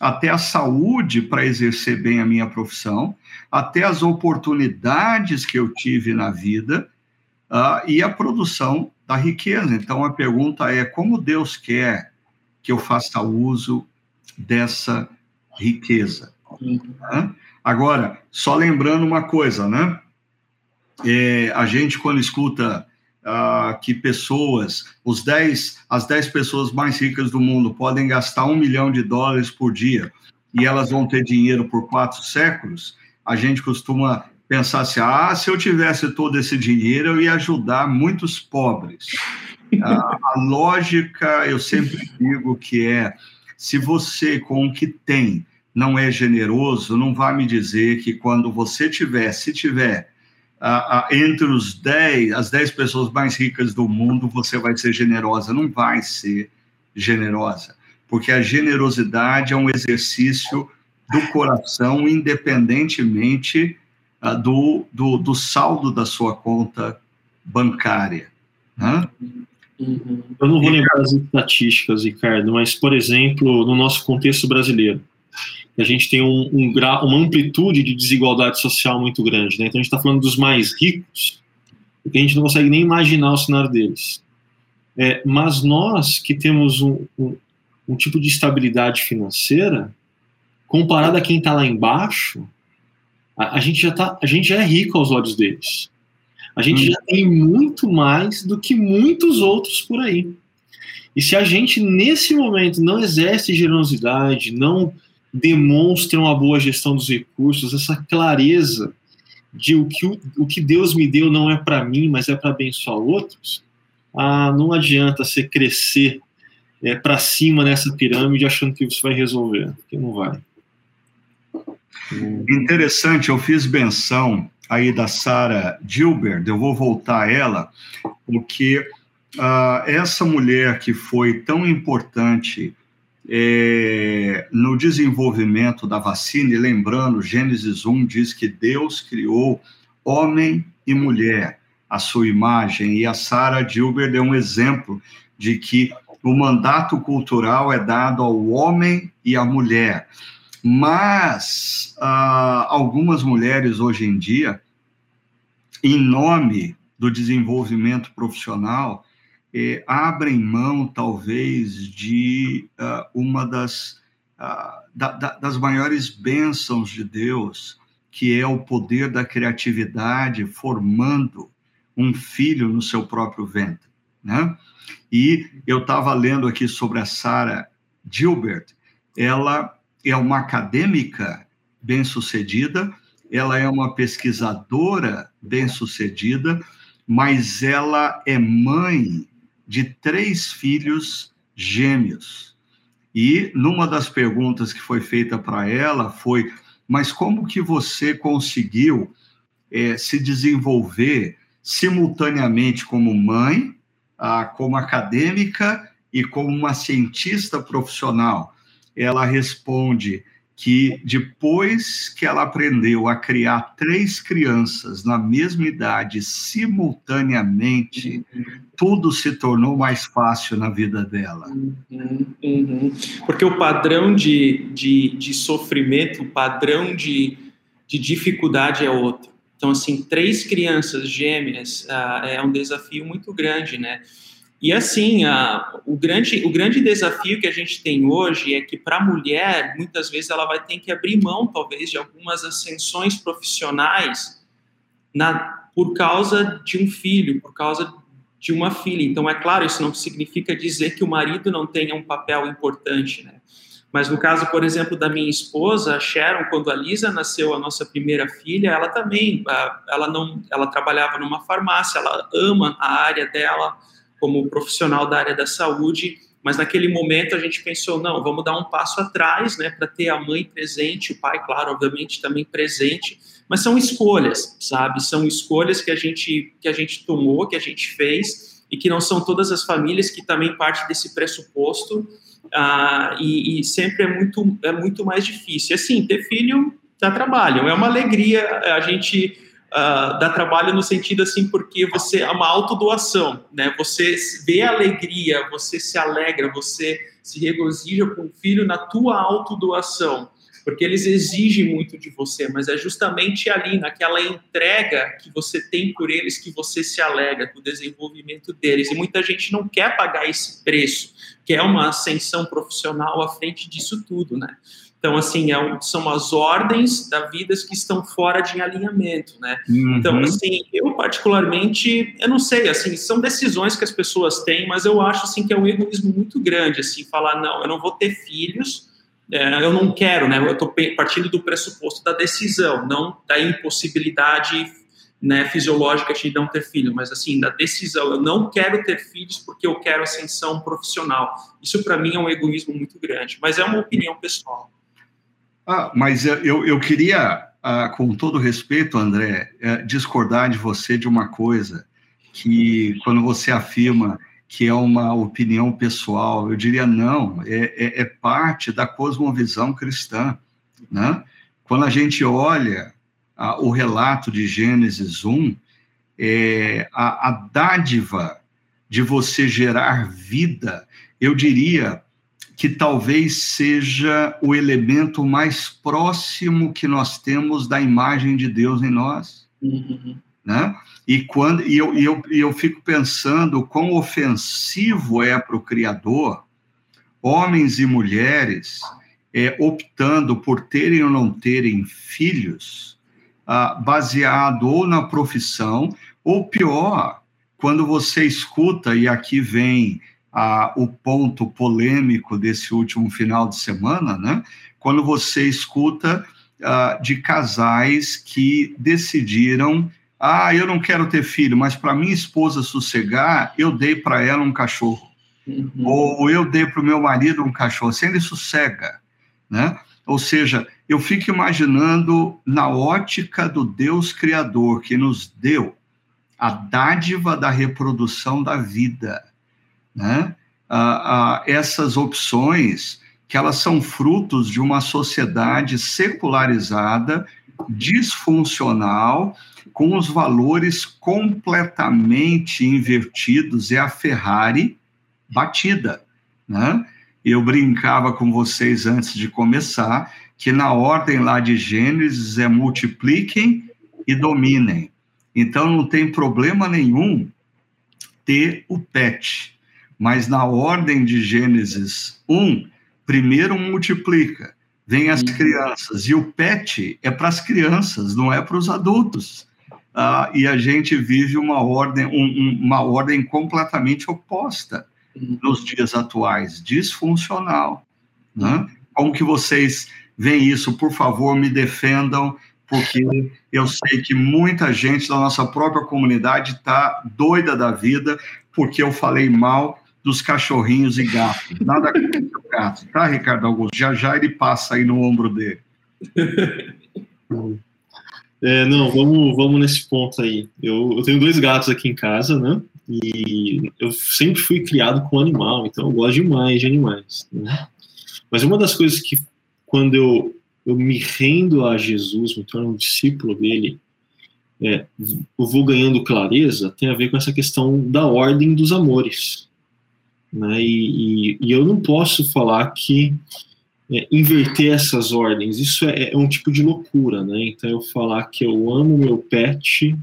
até a saúde para exercer bem a minha profissão, até as oportunidades que eu tive na vida ah, e a produção da riqueza. Então a pergunta é: como Deus quer que eu faça uso dessa riqueza? Uhum. Agora, só lembrando uma coisa, né? É, a gente, quando escuta ah, que pessoas, os 10, as 10 pessoas mais ricas do mundo podem gastar um milhão de dólares por dia e elas vão ter dinheiro por quatro séculos, a gente costuma pensar assim: ah, se eu tivesse todo esse dinheiro, eu ia ajudar muitos pobres. Ah, a lógica, eu sempre digo que é: se você, com o que tem, não é generoso, não vai me dizer que quando você tiver, se tiver ah, ah, entre os 10, as 10 pessoas mais ricas do mundo, você vai ser generosa. Não vai ser generosa, porque a generosidade é um exercício do coração, independentemente ah, do, do, do, saldo da sua conta bancária. Né? Uhum. Eu não vou lembrar as estatísticas, Ricardo, mas, por exemplo, no nosso contexto brasileiro, a gente tem um, um grau, uma amplitude de desigualdade social muito grande. Né? Então, a gente está falando dos mais ricos, porque a gente não consegue nem imaginar o cenário deles. É, mas nós que temos um, um, um tipo de estabilidade financeira, comparado a quem está lá embaixo, a, a, gente já tá, a gente já é rico aos olhos deles. A gente hum. já tem muito mais do que muitos outros por aí. E se a gente, nesse momento, não exerce generosidade, não demonstra uma boa gestão dos recursos, essa clareza de o que, o, que Deus me deu não é para mim, mas é para abençoar outros, ah, não adianta você crescer é, para cima nessa pirâmide achando que você vai resolver, porque não vai. Interessante, eu fiz menção aí da Sara Gilbert, eu vou voltar a ela, porque uh, essa mulher que foi tão importante é, no desenvolvimento da vacina, e lembrando, Gênesis 1 diz que Deus criou homem e mulher, a sua imagem, e a Sarah Gilbert é um exemplo de que o mandato cultural é dado ao homem e à mulher. Mas ah, algumas mulheres hoje em dia, em nome do desenvolvimento profissional, eh, abrem mão, talvez, de uh, uma das, uh, da, da, das maiores bênçãos de Deus, que é o poder da criatividade formando um filho no seu próprio ventre. Né? E eu estava lendo aqui sobre a Sarah Gilbert, ela é uma acadêmica bem-sucedida, ela é uma pesquisadora bem-sucedida, mas ela é mãe de três filhos gêmeos. E numa das perguntas que foi feita para ela foi: mas como que você conseguiu é, se desenvolver simultaneamente como mãe, ah, como acadêmica e como uma cientista profissional? Ela responde: que depois que ela aprendeu a criar três crianças na mesma idade simultaneamente, uhum. tudo se tornou mais fácil na vida dela. Uhum, uhum. Porque o padrão de, de, de sofrimento, o padrão de, de dificuldade é outro. Então, assim, três crianças gêmeas uh, é um desafio muito grande, né? E assim, a, o, grande, o grande desafio que a gente tem hoje é que para a mulher, muitas vezes ela vai ter que abrir mão, talvez, de algumas ascensões profissionais na, por causa de um filho, por causa de uma filha. Então, é claro, isso não significa dizer que o marido não tenha um papel importante, né? Mas no caso, por exemplo, da minha esposa, a Sharon, quando a Lisa nasceu, a nossa primeira filha, ela também, ela não, ela trabalhava numa farmácia, ela ama a área dela, como profissional da área da saúde, mas naquele momento a gente pensou, não, vamos dar um passo atrás, né, para ter a mãe presente, o pai, claro, obviamente também presente, mas são escolhas, sabe? São escolhas que a gente que a gente tomou, que a gente fez e que não são todas as famílias que também parte desse pressuposto ah, e, e, sempre é muito é muito mais difícil. Assim, ter filho dá trabalho, é uma alegria a gente uh, dá trabalho no sentido assim, porque você é uma autodoação, né? Você vê alegria, você se alegra, você se regozija com o filho na tua autodoação, porque eles exigem muito de você, mas é justamente ali, naquela entrega que você tem por eles, que você se alegra com o desenvolvimento deles. E muita gente não quer pagar esse preço, que é uma ascensão profissional à frente disso tudo, né? Então, assim, é, são as ordens da vida que estão fora de alinhamento, né? Uhum. Então, assim, eu particularmente, eu não sei, assim, são decisões que as pessoas têm, mas eu acho, assim, que é um egoísmo muito grande, assim, falar, não, eu não vou ter filhos, é, eu não quero, né? Eu estou partindo do pressuposto da decisão, não da impossibilidade né, fisiológica de não ter filho, mas assim, da decisão, eu não quero ter filhos porque eu quero ascensão profissional. Isso para mim é um egoísmo muito grande, mas é uma opinião pessoal. Ah, mas eu, eu queria, ah, com todo respeito, André, é, discordar de você de uma coisa, que quando você afirma que é uma opinião pessoal, eu diria não, é, é, é parte da cosmovisão cristã, né? Quando a gente olha ah, o relato de Gênesis 1, é, a, a dádiva de você gerar vida, eu diria que talvez seja o elemento mais próximo que nós temos da imagem de Deus em nós. Uhum. Né? E, quando, e, eu, e, eu, e eu fico pensando quão ofensivo é para o Criador homens e mulheres é, optando por terem ou não terem filhos ah, baseado ou na profissão, ou pior, quando você escuta, e aqui vem ah, o ponto polêmico desse último final de semana, né? Quando você escuta ah, de casais que decidiram, ah, eu não quero ter filho, mas para minha esposa sossegar, eu dei para ela um cachorro. Uhum. Ou eu dei para o meu marido um cachorro, assim ele sossega, né? Ou seja, eu fico imaginando na ótica do Deus Criador que nos deu a dádiva da reprodução da vida, né? Essas opções que elas são frutos de uma sociedade secularizada, disfuncional, com os valores completamente invertidos, é a Ferrari batida, né? Eu brincava com vocês antes de começar que na ordem lá de Gênesis é multipliquem e dominem. Então não tem problema nenhum ter o pet, mas na ordem de Gênesis 1, primeiro multiplica, vem as uhum. crianças, e o pet é para as crianças, não é para os adultos. Ah, e a gente vive uma ordem, um, uma ordem completamente oposta uhum. nos dias atuais, disfuncional. Né? Como que vocês veem isso? Por favor, me defendam, porque eu sei que muita gente da nossa própria comunidade está doida da vida porque eu falei mal dos cachorrinhos e gatos. Nada contra o gato, tá, Ricardo Augusto? Já já ele passa aí no ombro dele. É, não, vamos, vamos nesse ponto aí. Eu, eu tenho dois gatos aqui em casa, né? E eu sempre fui criado com animal, então eu gosto demais de animais. Né? Mas uma das coisas que, quando eu, eu me rendo a Jesus, me torno um discípulo dele, é, eu vou ganhando clareza, tem a ver com essa questão da ordem dos amores. Né? E, e, e eu não posso falar que é, inverter essas ordens, isso é, é, um tipo de loucura, né? Então eu falar que eu amo meu pet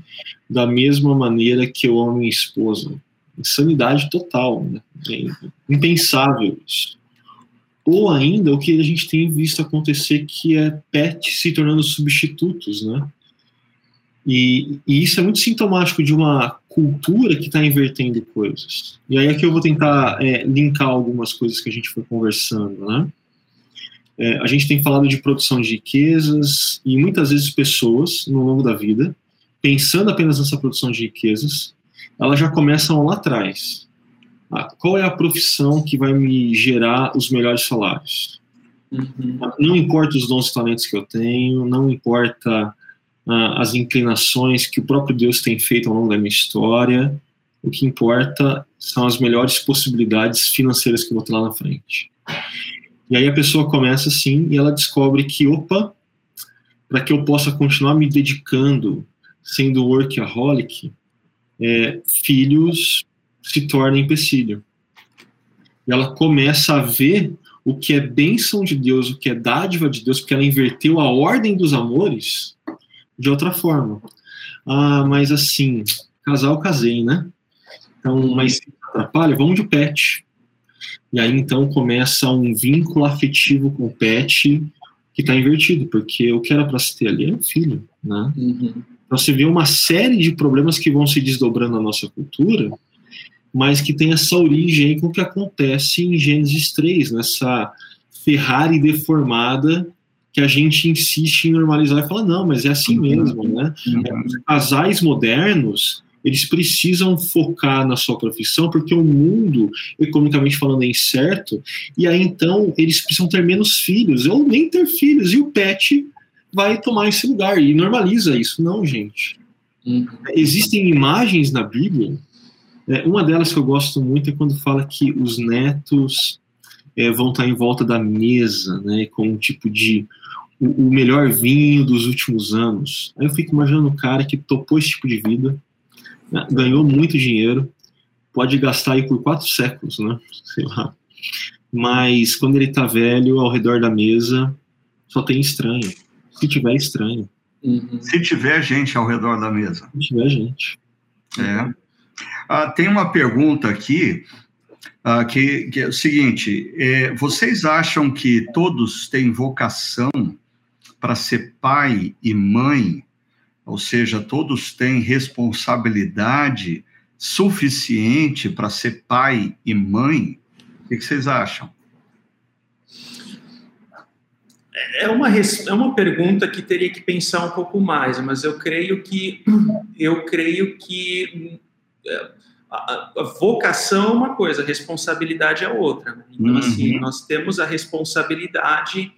da mesma maneira que eu amo minha esposa, insanidade total, né? É impensável isso. Ou ainda o que a gente tem visto acontecer que é pet se tornando substitutos, né? E, e isso é muito sintomático de uma cultura que está invertendo coisas. E aí aqui eu vou tentar é, linkar algumas coisas que a gente foi conversando, né? É, a gente tem falado de produção de riquezas e muitas vezes pessoas, no longo da vida, pensando apenas nessa produção de riquezas, elas já começam lá atrás. Ah, qual é a profissão que vai me gerar os melhores salários? Uhum. Não importa os dons e talentos que eu tenho, não importa ah, as inclinações que o próprio Deus tem feito ao longo da minha história, o que importa são as melhores possibilidades financeiras que eu vou ter lá na frente. E aí a pessoa começa assim e ela descobre que, opa, para que eu possa continuar me dedicando, sendo workaholic, é, filhos se tornam empecilho. E ela começa a ver o que é bênção de Deus, o que é dádiva de Deus, porque ela inverteu a ordem dos amores de outra forma. Ah, mas assim, casal casei, né? Então, mas se atrapalha, vamos de pet. E aí então começa um vínculo afetivo com o pet, que está invertido, porque o que era para se ter ali é um filho, né? Uhum. Então você vê uma série de problemas que vão se desdobrando na nossa cultura, mas que tem essa origem com o que acontece em Gênesis 3, nessa Ferrari deformada que a gente insiste em normalizar e fala, não, mas é assim uhum. mesmo, né? Uhum. Os casais modernos, eles precisam focar na sua profissão, porque o mundo, economicamente falando, é incerto, e aí então eles precisam ter menos filhos, ou nem ter filhos, e o pet vai tomar esse lugar, e normaliza isso. Não, gente. Uhum. Existem imagens na Bíblia, é, uma delas que eu gosto muito é quando fala que os netos é, vão estar em volta da mesa, né, com um tipo de o, o melhor vinho dos últimos anos. Aí eu fico imaginando o cara que topou esse tipo de vida, né, ganhou muito dinheiro, pode gastar aí por quatro séculos, né? Sei lá. Mas quando ele tá velho, ao redor da mesa, só tem estranho. Se tiver estranho. Uhum. Se tiver gente ao redor da mesa. Se tiver gente. É. Ah, tem uma pergunta aqui ah, que, que, é o seguinte: é, vocês acham que todos têm vocação para ser pai e mãe ou seja, todos têm responsabilidade suficiente para ser pai e mãe? O que vocês acham? É uma, é uma pergunta que teria que pensar um pouco mais, mas eu creio que eu creio que é, a, a vocação é uma coisa, a responsabilidade é outra. Né? Então, assim, uhum. assim, nós temos a responsabilidade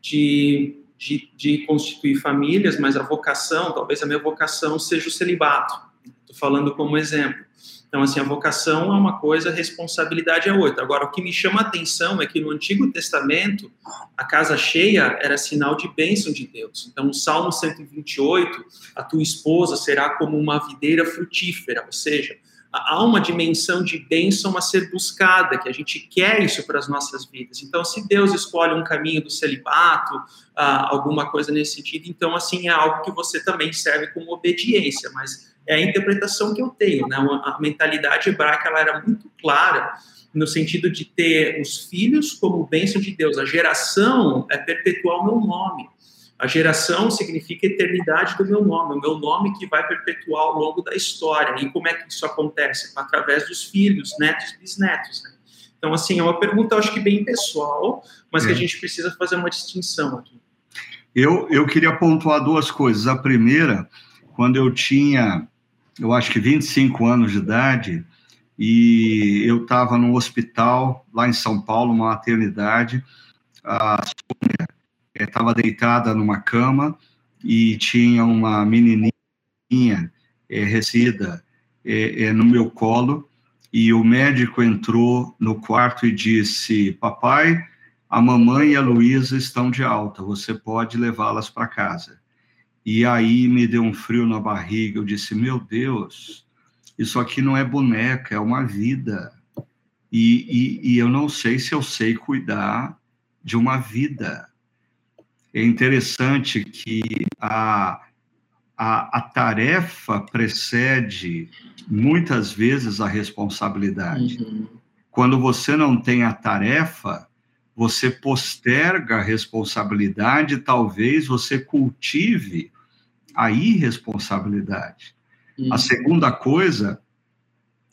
de de, de constituir famílias, mas a vocação, talvez a minha vocação seja o celibato. Estou falando como exemplo. Então, assim, a vocação é uma coisa, a responsabilidade é outra. Agora, o que me chama a atenção é que no Antigo Testamento, a casa cheia era sinal de bênção de Deus. Então, no Salmo 128, a tua esposa será como uma videira frutífera, ou seja, há uma dimensão de bênção a ser buscada, que a gente quer isso para as nossas vidas. Então, se Deus escolhe um caminho do celibato, ah, alguma coisa nesse sentido, então, assim, é algo que você também serve como obediência, mas é a interpretação que eu tenho, né? A mentalidade hebraica, ela era muito clara, no sentido de ter os filhos como bênção de Deus. A geração é perpetuar o meu nome. A geração significa eternidade do meu nome, o meu nome que vai perpetuar ao longo da história. E como é que isso acontece? Através dos filhos, netos, bisnetos. Né? Então, assim, é uma pergunta, acho que bem pessoal, mas é. que a é. gente precisa fazer uma distinção aqui. Eu, eu queria pontuar duas coisas. A primeira, quando eu tinha, eu acho que 25 anos de idade, e eu estava num hospital lá em São Paulo, uma maternidade, a estava deitada numa cama e tinha uma menininha é, recida é, é, no meu colo e o médico entrou no quarto e disse: Papai, a mamãe e a Luísa estão de alta, você pode levá-las para casa. E aí me deu um frio na barriga, eu disse: Meu Deus, isso aqui não é boneca, é uma vida. E, e, e eu não sei se eu sei cuidar de uma vida é interessante que a, a, a tarefa precede muitas vezes a responsabilidade. Uhum. Quando você não tem a tarefa, você posterga a responsabilidade, talvez você cultive a irresponsabilidade. Uhum. A segunda coisa,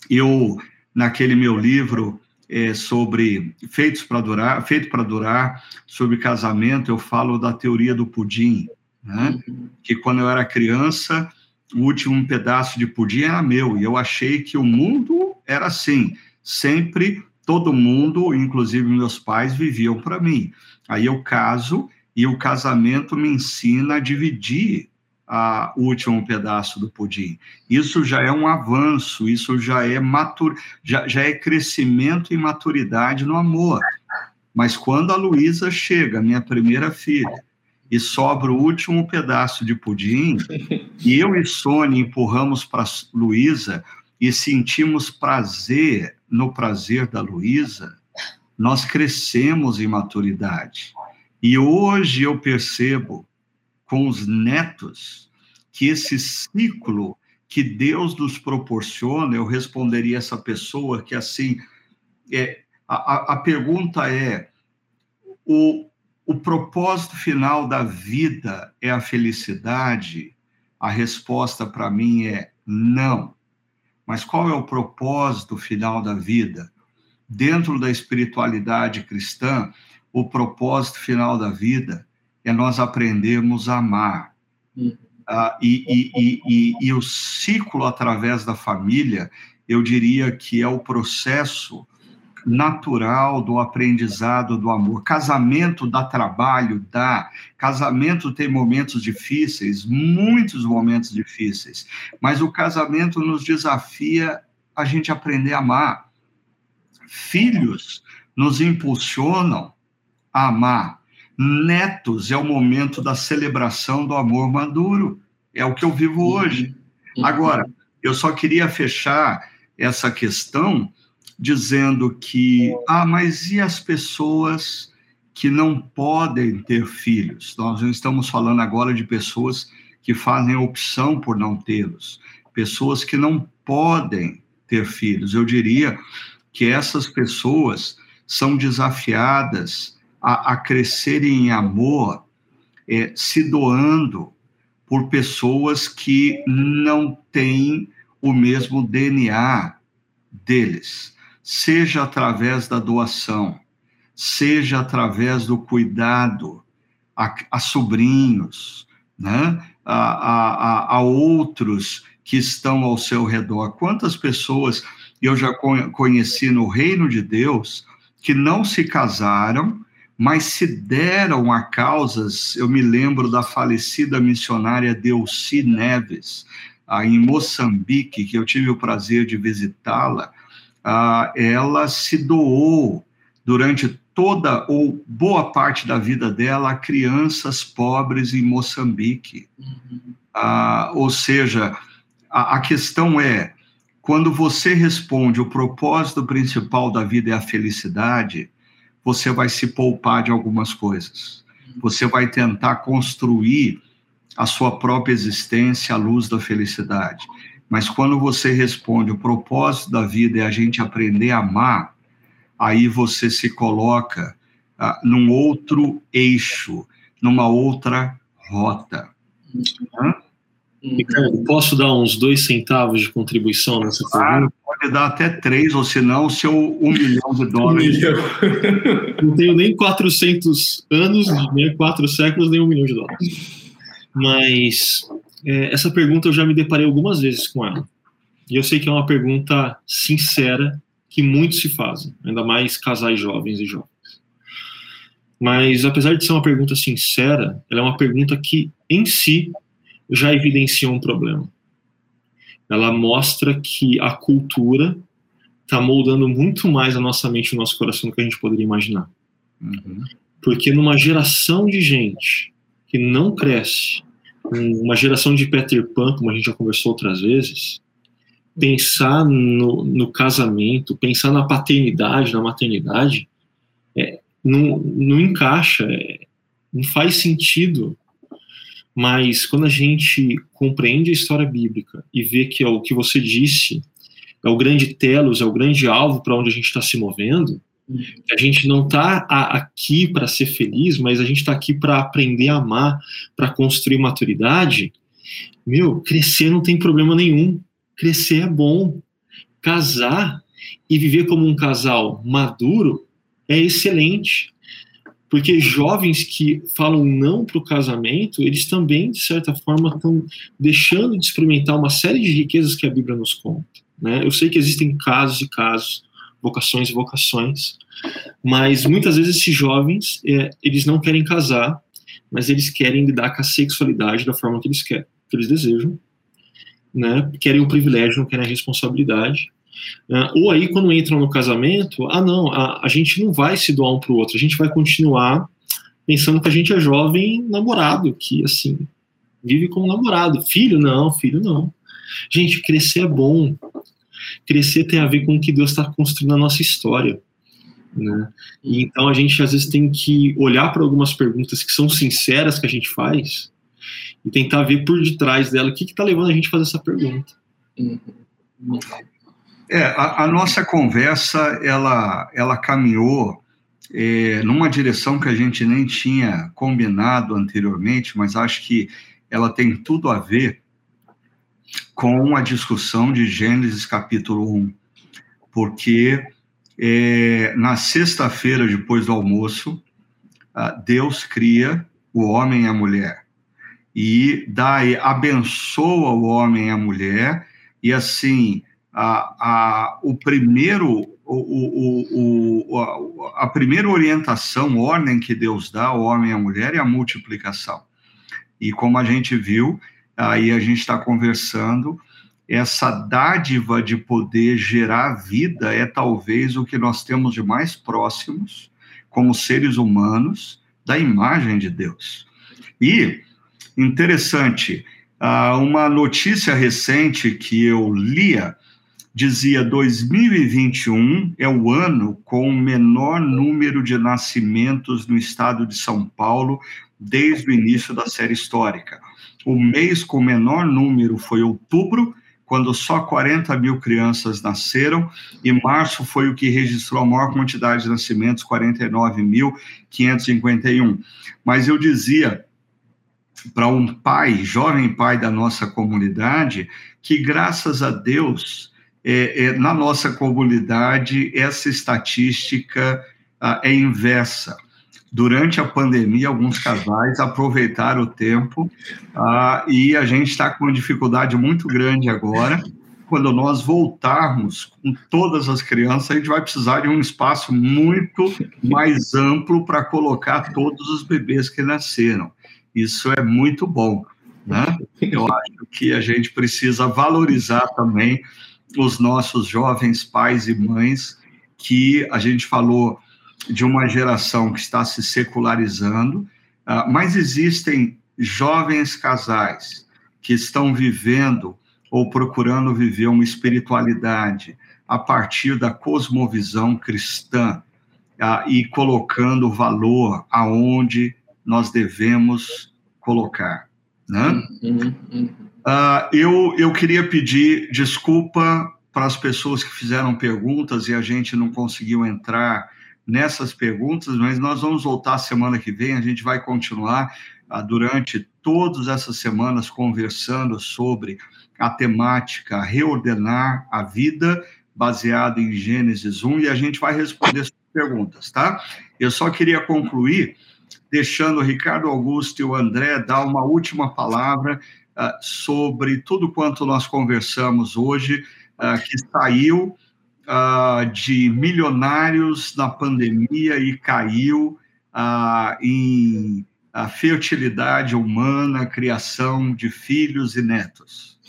eu, naquele meu livro, é, sobre feitos para durar, feito para durar, sobre casamento, eu falo da teoria do pudim, né? Uhum. Que quando eu era criança, o último pedaço de pudim era meu e eu achei que o mundo era assim, sempre todo mundo, inclusive meus pais, viviam para mim. Aí eu caso e o casamento me ensina a dividir a, o último pedaço do pudim. Isso já é um avanço, isso já é matur, já, já é crescimento e maturidade no amor. Mas quando a Luísa chega, minha primeira filha, e sobra o último pedaço de pudim, e eu e Sônia empurramos para Luísa e sentimos prazer no prazer da Luísa, nós crescemos em maturidade. E hoje eu percebo com os netos, que esse ciclo que Deus nos proporciona, eu responderia essa pessoa que assim, é, a, a pergunta é, o, o propósito final da vida é a felicidade? A resposta para mim é não. Mas qual é o propósito final da vida? Dentro da espiritualidade cristã, o propósito final da vida é nós aprendermos a amar. Uhum. Ah, e, e, e, e, o ciclo através da família, eu diria que é o processo natural do aprendizado do amor. Casamento dá trabalho, dá. Casamento tem momentos difíceis, muitos momentos difíceis, mas o casamento nos desafia a gente aprender a amar. Filhos nos impulsionam a amar. Netos é o momento da celebração do amor maduro. É o que eu vivo uhum. hoje. Uhum. Agora, eu só queria fechar essa questão dizendo que, ah, mas e as pessoas que não podem ter filhos? Nós não estamos falando agora de pessoas que fazem opção por não tê-los, pessoas que não podem ter filhos. Eu diria que essas pessoas são desafiadas a, a crescerem em amor, é, se doando por pessoas que não têm o mesmo DNA deles seja através da doação, seja através do cuidado a, a sobrinhos, né? a, a, a, outros que estão ao seu redor. Quantas pessoas eu já conheci no reino de Deus que não se casaram, mas se deram a causas. Eu me lembro da falecida missionária Delci Neves, em Moçambique, que eu tive o prazer de visitá-la ah, ela se doou durante toda ou boa parte da vida dela a crianças pobres em Moçambique. Uhum. Ah, ou seja, a, a questão é, quando você responde o propósito principal da vida é a felicidade, você vai se poupar de algumas coisas. Uhum. Você vai tentar construir a sua própria existência à luz da felicidade. Mas quando você responde o propósito da vida é a gente aprender a amar, aí você se coloca ah, num outro eixo, numa outra rota. Hã? Ricardo, posso dar uns dois centavos de contribuição nessa pergunta? pode dar até três, ou se não, seu um milhão de dólares. não tenho nem 400 anos, nem quatro séculos, nem um milhão de dólares. Mas é, essa pergunta eu já me deparei algumas vezes com ela. E eu sei que é uma pergunta sincera que muitos se fazem, ainda mais casais jovens e jovens. Mas apesar de ser uma pergunta sincera, ela é uma pergunta que em si já evidencia um problema. Ela mostra que a cultura está moldando muito mais a nossa mente e o nosso coração do que a gente poderia imaginar. Uhum. Porque numa geração de gente que não cresce uma geração de Peter Pan, como a gente já conversou outras vezes, pensar no, no casamento, pensar na paternidade, na maternidade, é, não, não encaixa, é, não faz sentido. Mas quando a gente compreende a história bíblica e vê que é o que você disse é o grande telos, é o grande alvo para onde a gente está se movendo, a gente não está aqui para ser feliz, mas a gente está aqui para aprender a amar, para construir maturidade. Meu, crescer não tem problema nenhum. Crescer é bom. Casar e viver como um casal maduro é excelente. Porque jovens que falam não para o casamento, eles também, de certa forma, estão deixando de experimentar uma série de riquezas que a Bíblia nos conta. Né? Eu sei que existem casos e casos vocações e vocações, mas muitas vezes esses jovens, é, eles não querem casar, mas eles querem lidar com a sexualidade da forma que eles querem, que eles desejam, né? Querem o privilégio, não querem a responsabilidade. Uh, ou aí, quando entram no casamento, ah, não, a, a gente não vai se doar um para o outro, a gente vai continuar pensando que a gente é jovem namorado, que, assim, vive como namorado. Filho, não, filho, não. Gente, crescer é bom, crescer tem a ver com o que Deus está construindo na nossa história. Né? E então a gente às vezes tem que olhar para algumas perguntas que são sinceras que a gente faz e tentar ver por detrás dela o que está levando a gente a fazer essa pergunta. É, a, a, nossa conversa ela, ela caminhou é, numa direção que a gente nem tinha combinado anteriormente, mas acho que ela tem tudo a ver com a discussão de Gênesis capítulo 1, porque é, na sexta-feira, depois do almoço, Deus cria o homem e a mulher. E dá, abençoa o homem e a mulher, e assim, a, a, o primeiro o, o, o, a primeira orientação, ordem que Deus dá ao homem e à mulher é a multiplicação. E como a gente viu, aí a gente está conversando, essa dádiva de poder gerar vida é talvez o que nós temos de mais próximos, como seres humanos, da imagem de Deus. E, interessante, uma notícia recente que eu lia dizia 2021 é o ano com o menor número de nascimentos no estado de São Paulo desde o início da série histórica. O mês com o menor número foi outubro, quando só 40 mil crianças nasceram, e março foi o que registrou a maior quantidade de nascimentos, 49.551. Mas eu dizia para um pai, jovem pai da nossa comunidade, que graças a Deus é, é, na nossa comunidade, essa estatística ah, é inversa. Durante a pandemia, alguns casais aproveitaram o tempo ah, e a gente está com uma dificuldade muito grande agora. Quando nós voltarmos com todas as crianças, a gente vai precisar de um espaço muito mais amplo para colocar todos os bebês que nasceram. Isso é muito bom. Né? Eu acho que a gente precisa valorizar também os nossos jovens pais e mães, que a gente falou de uma geração que está se secularizando, uh, mas existem jovens casais que estão vivendo ou procurando viver uma espiritualidade a partir da cosmovisão cristã uh, e colocando valor aonde nós devemos colocar. Né? Uhum, uhum. Uh, eu, eu queria pedir desculpa para as pessoas que fizeram perguntas e a gente não conseguiu entrar nessas perguntas, mas nós vamos voltar semana que vem, a gente vai continuar uh, durante todas essas semanas conversando sobre a temática reordenar a vida, baseada em Gênesis 1, e a gente vai responder as perguntas, tá? Eu só queria concluir deixando o Ricardo Augusto e o André dar uma última palavra uh, sobre tudo quanto nós conversamos hoje, uh, que saiu uh, de milionários na pandemia e caiu em a fertilidade humana, criação de filhos e netos.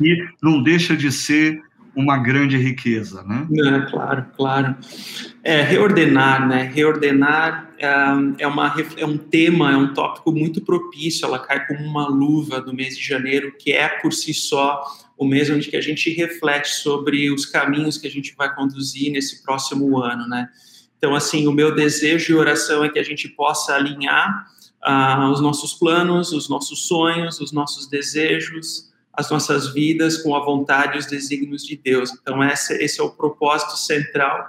E não deixa de ser uma grande riqueza, né? É, claro, claro. É, reordenar, né? Reordenar é, é, uma, é um tema, é um tópico muito propício, ela cai como uma luva do mês de janeiro, que é por si só o mês onde que a gente reflete sobre os caminhos que a gente vai conduzir nesse próximo ano, né? Então, assim, o meu desejo e oração é que a gente possa alinhar uh, os nossos planos, os nossos sonhos, os nossos desejos, as nossas vidas com a vontade e os desígnios de Deus. Então, esse, esse é o propósito central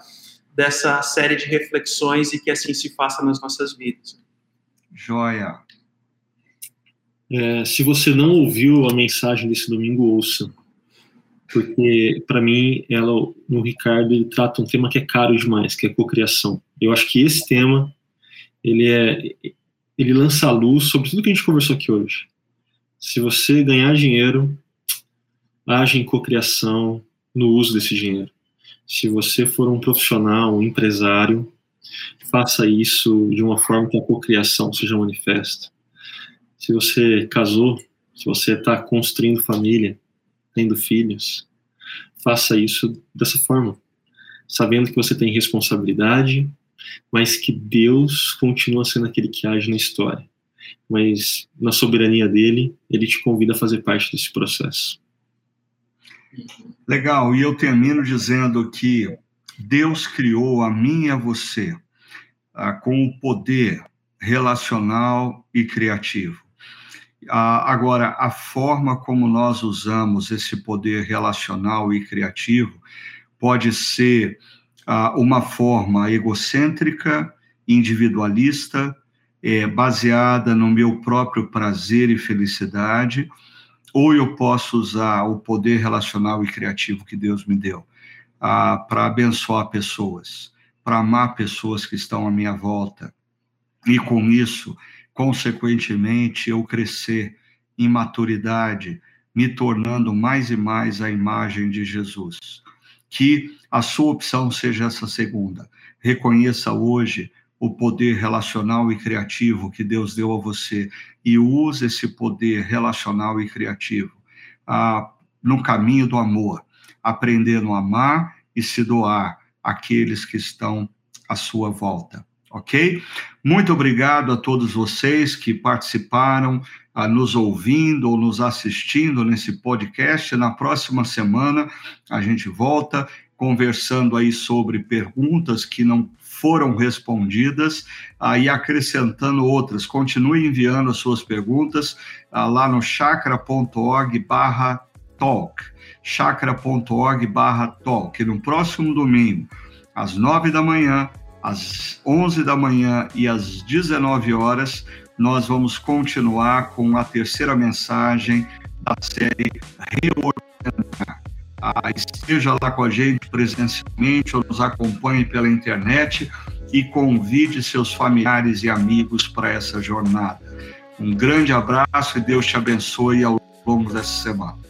dessa série de reflexões e que assim se faça nas nossas vidas. Joia. É, se você não ouviu a mensagem desse domingo, ouça. Porque, para mim, ela, no Ricardo, ele trata um tema que é caro demais, que é cocriação. Eu acho que esse tema, ele é ele lança a luz sobre tudo que a gente conversou aqui hoje. Se você ganhar dinheiro, age em cocriação no uso desse dinheiro. Se você for um profissional, um empresário, faça isso de uma forma que a cocriação seja manifesta. Se você casou, se você está construindo família, tendo filhos, faça isso dessa forma, sabendo que você tem responsabilidade, mas que Deus continua sendo aquele que age na história mas na soberania dele, ele te convida a fazer parte desse processo. Legal, e eu termino dizendo que Deus criou a mim e a você ah, com o poder relacional e criativo. Ah, agora, a forma como nós usamos esse poder relacional e criativo pode ser uh, uma forma egocêntrica, individualista, é, baseada no meu próprio prazer e felicidade, ou eu posso usar o poder relacional e criativo que Deus me deu uh, para abençoar pessoas, para amar pessoas que estão à minha volta, e com isso, consequentemente, eu crescer em maturidade, me tornando mais e mais a imagem de Jesus. Que a sua opção seja essa segunda. Reconheça hoje o poder relacional e criativo que Deus deu a você e use esse poder relacional e criativo ah, no caminho do amor, aprendendo a amar e se doar àqueles que estão à sua volta. Ok? Muito obrigado a todos vocês que participaram, nos ouvindo ou nos assistindo nesse podcast. Na próxima semana a gente volta conversando aí sobre perguntas que não foram respondidas aí acrescentando outras. Continue enviando as suas perguntas ah, lá no chakra.org barra talk, chakra.org barra talk. No próximo domingo, às nove da manhã, às onze da manhã e às dezenove horas, nós vamos continuar com a terceira mensagem da série Reorganizar. Ah, esteja lá com a gente presencialmente ou nos acompanhe pela internet e convide seus familiares e amigos para essa jornada. Um grande abraço e Deus te abençoe ao longo dessa semana.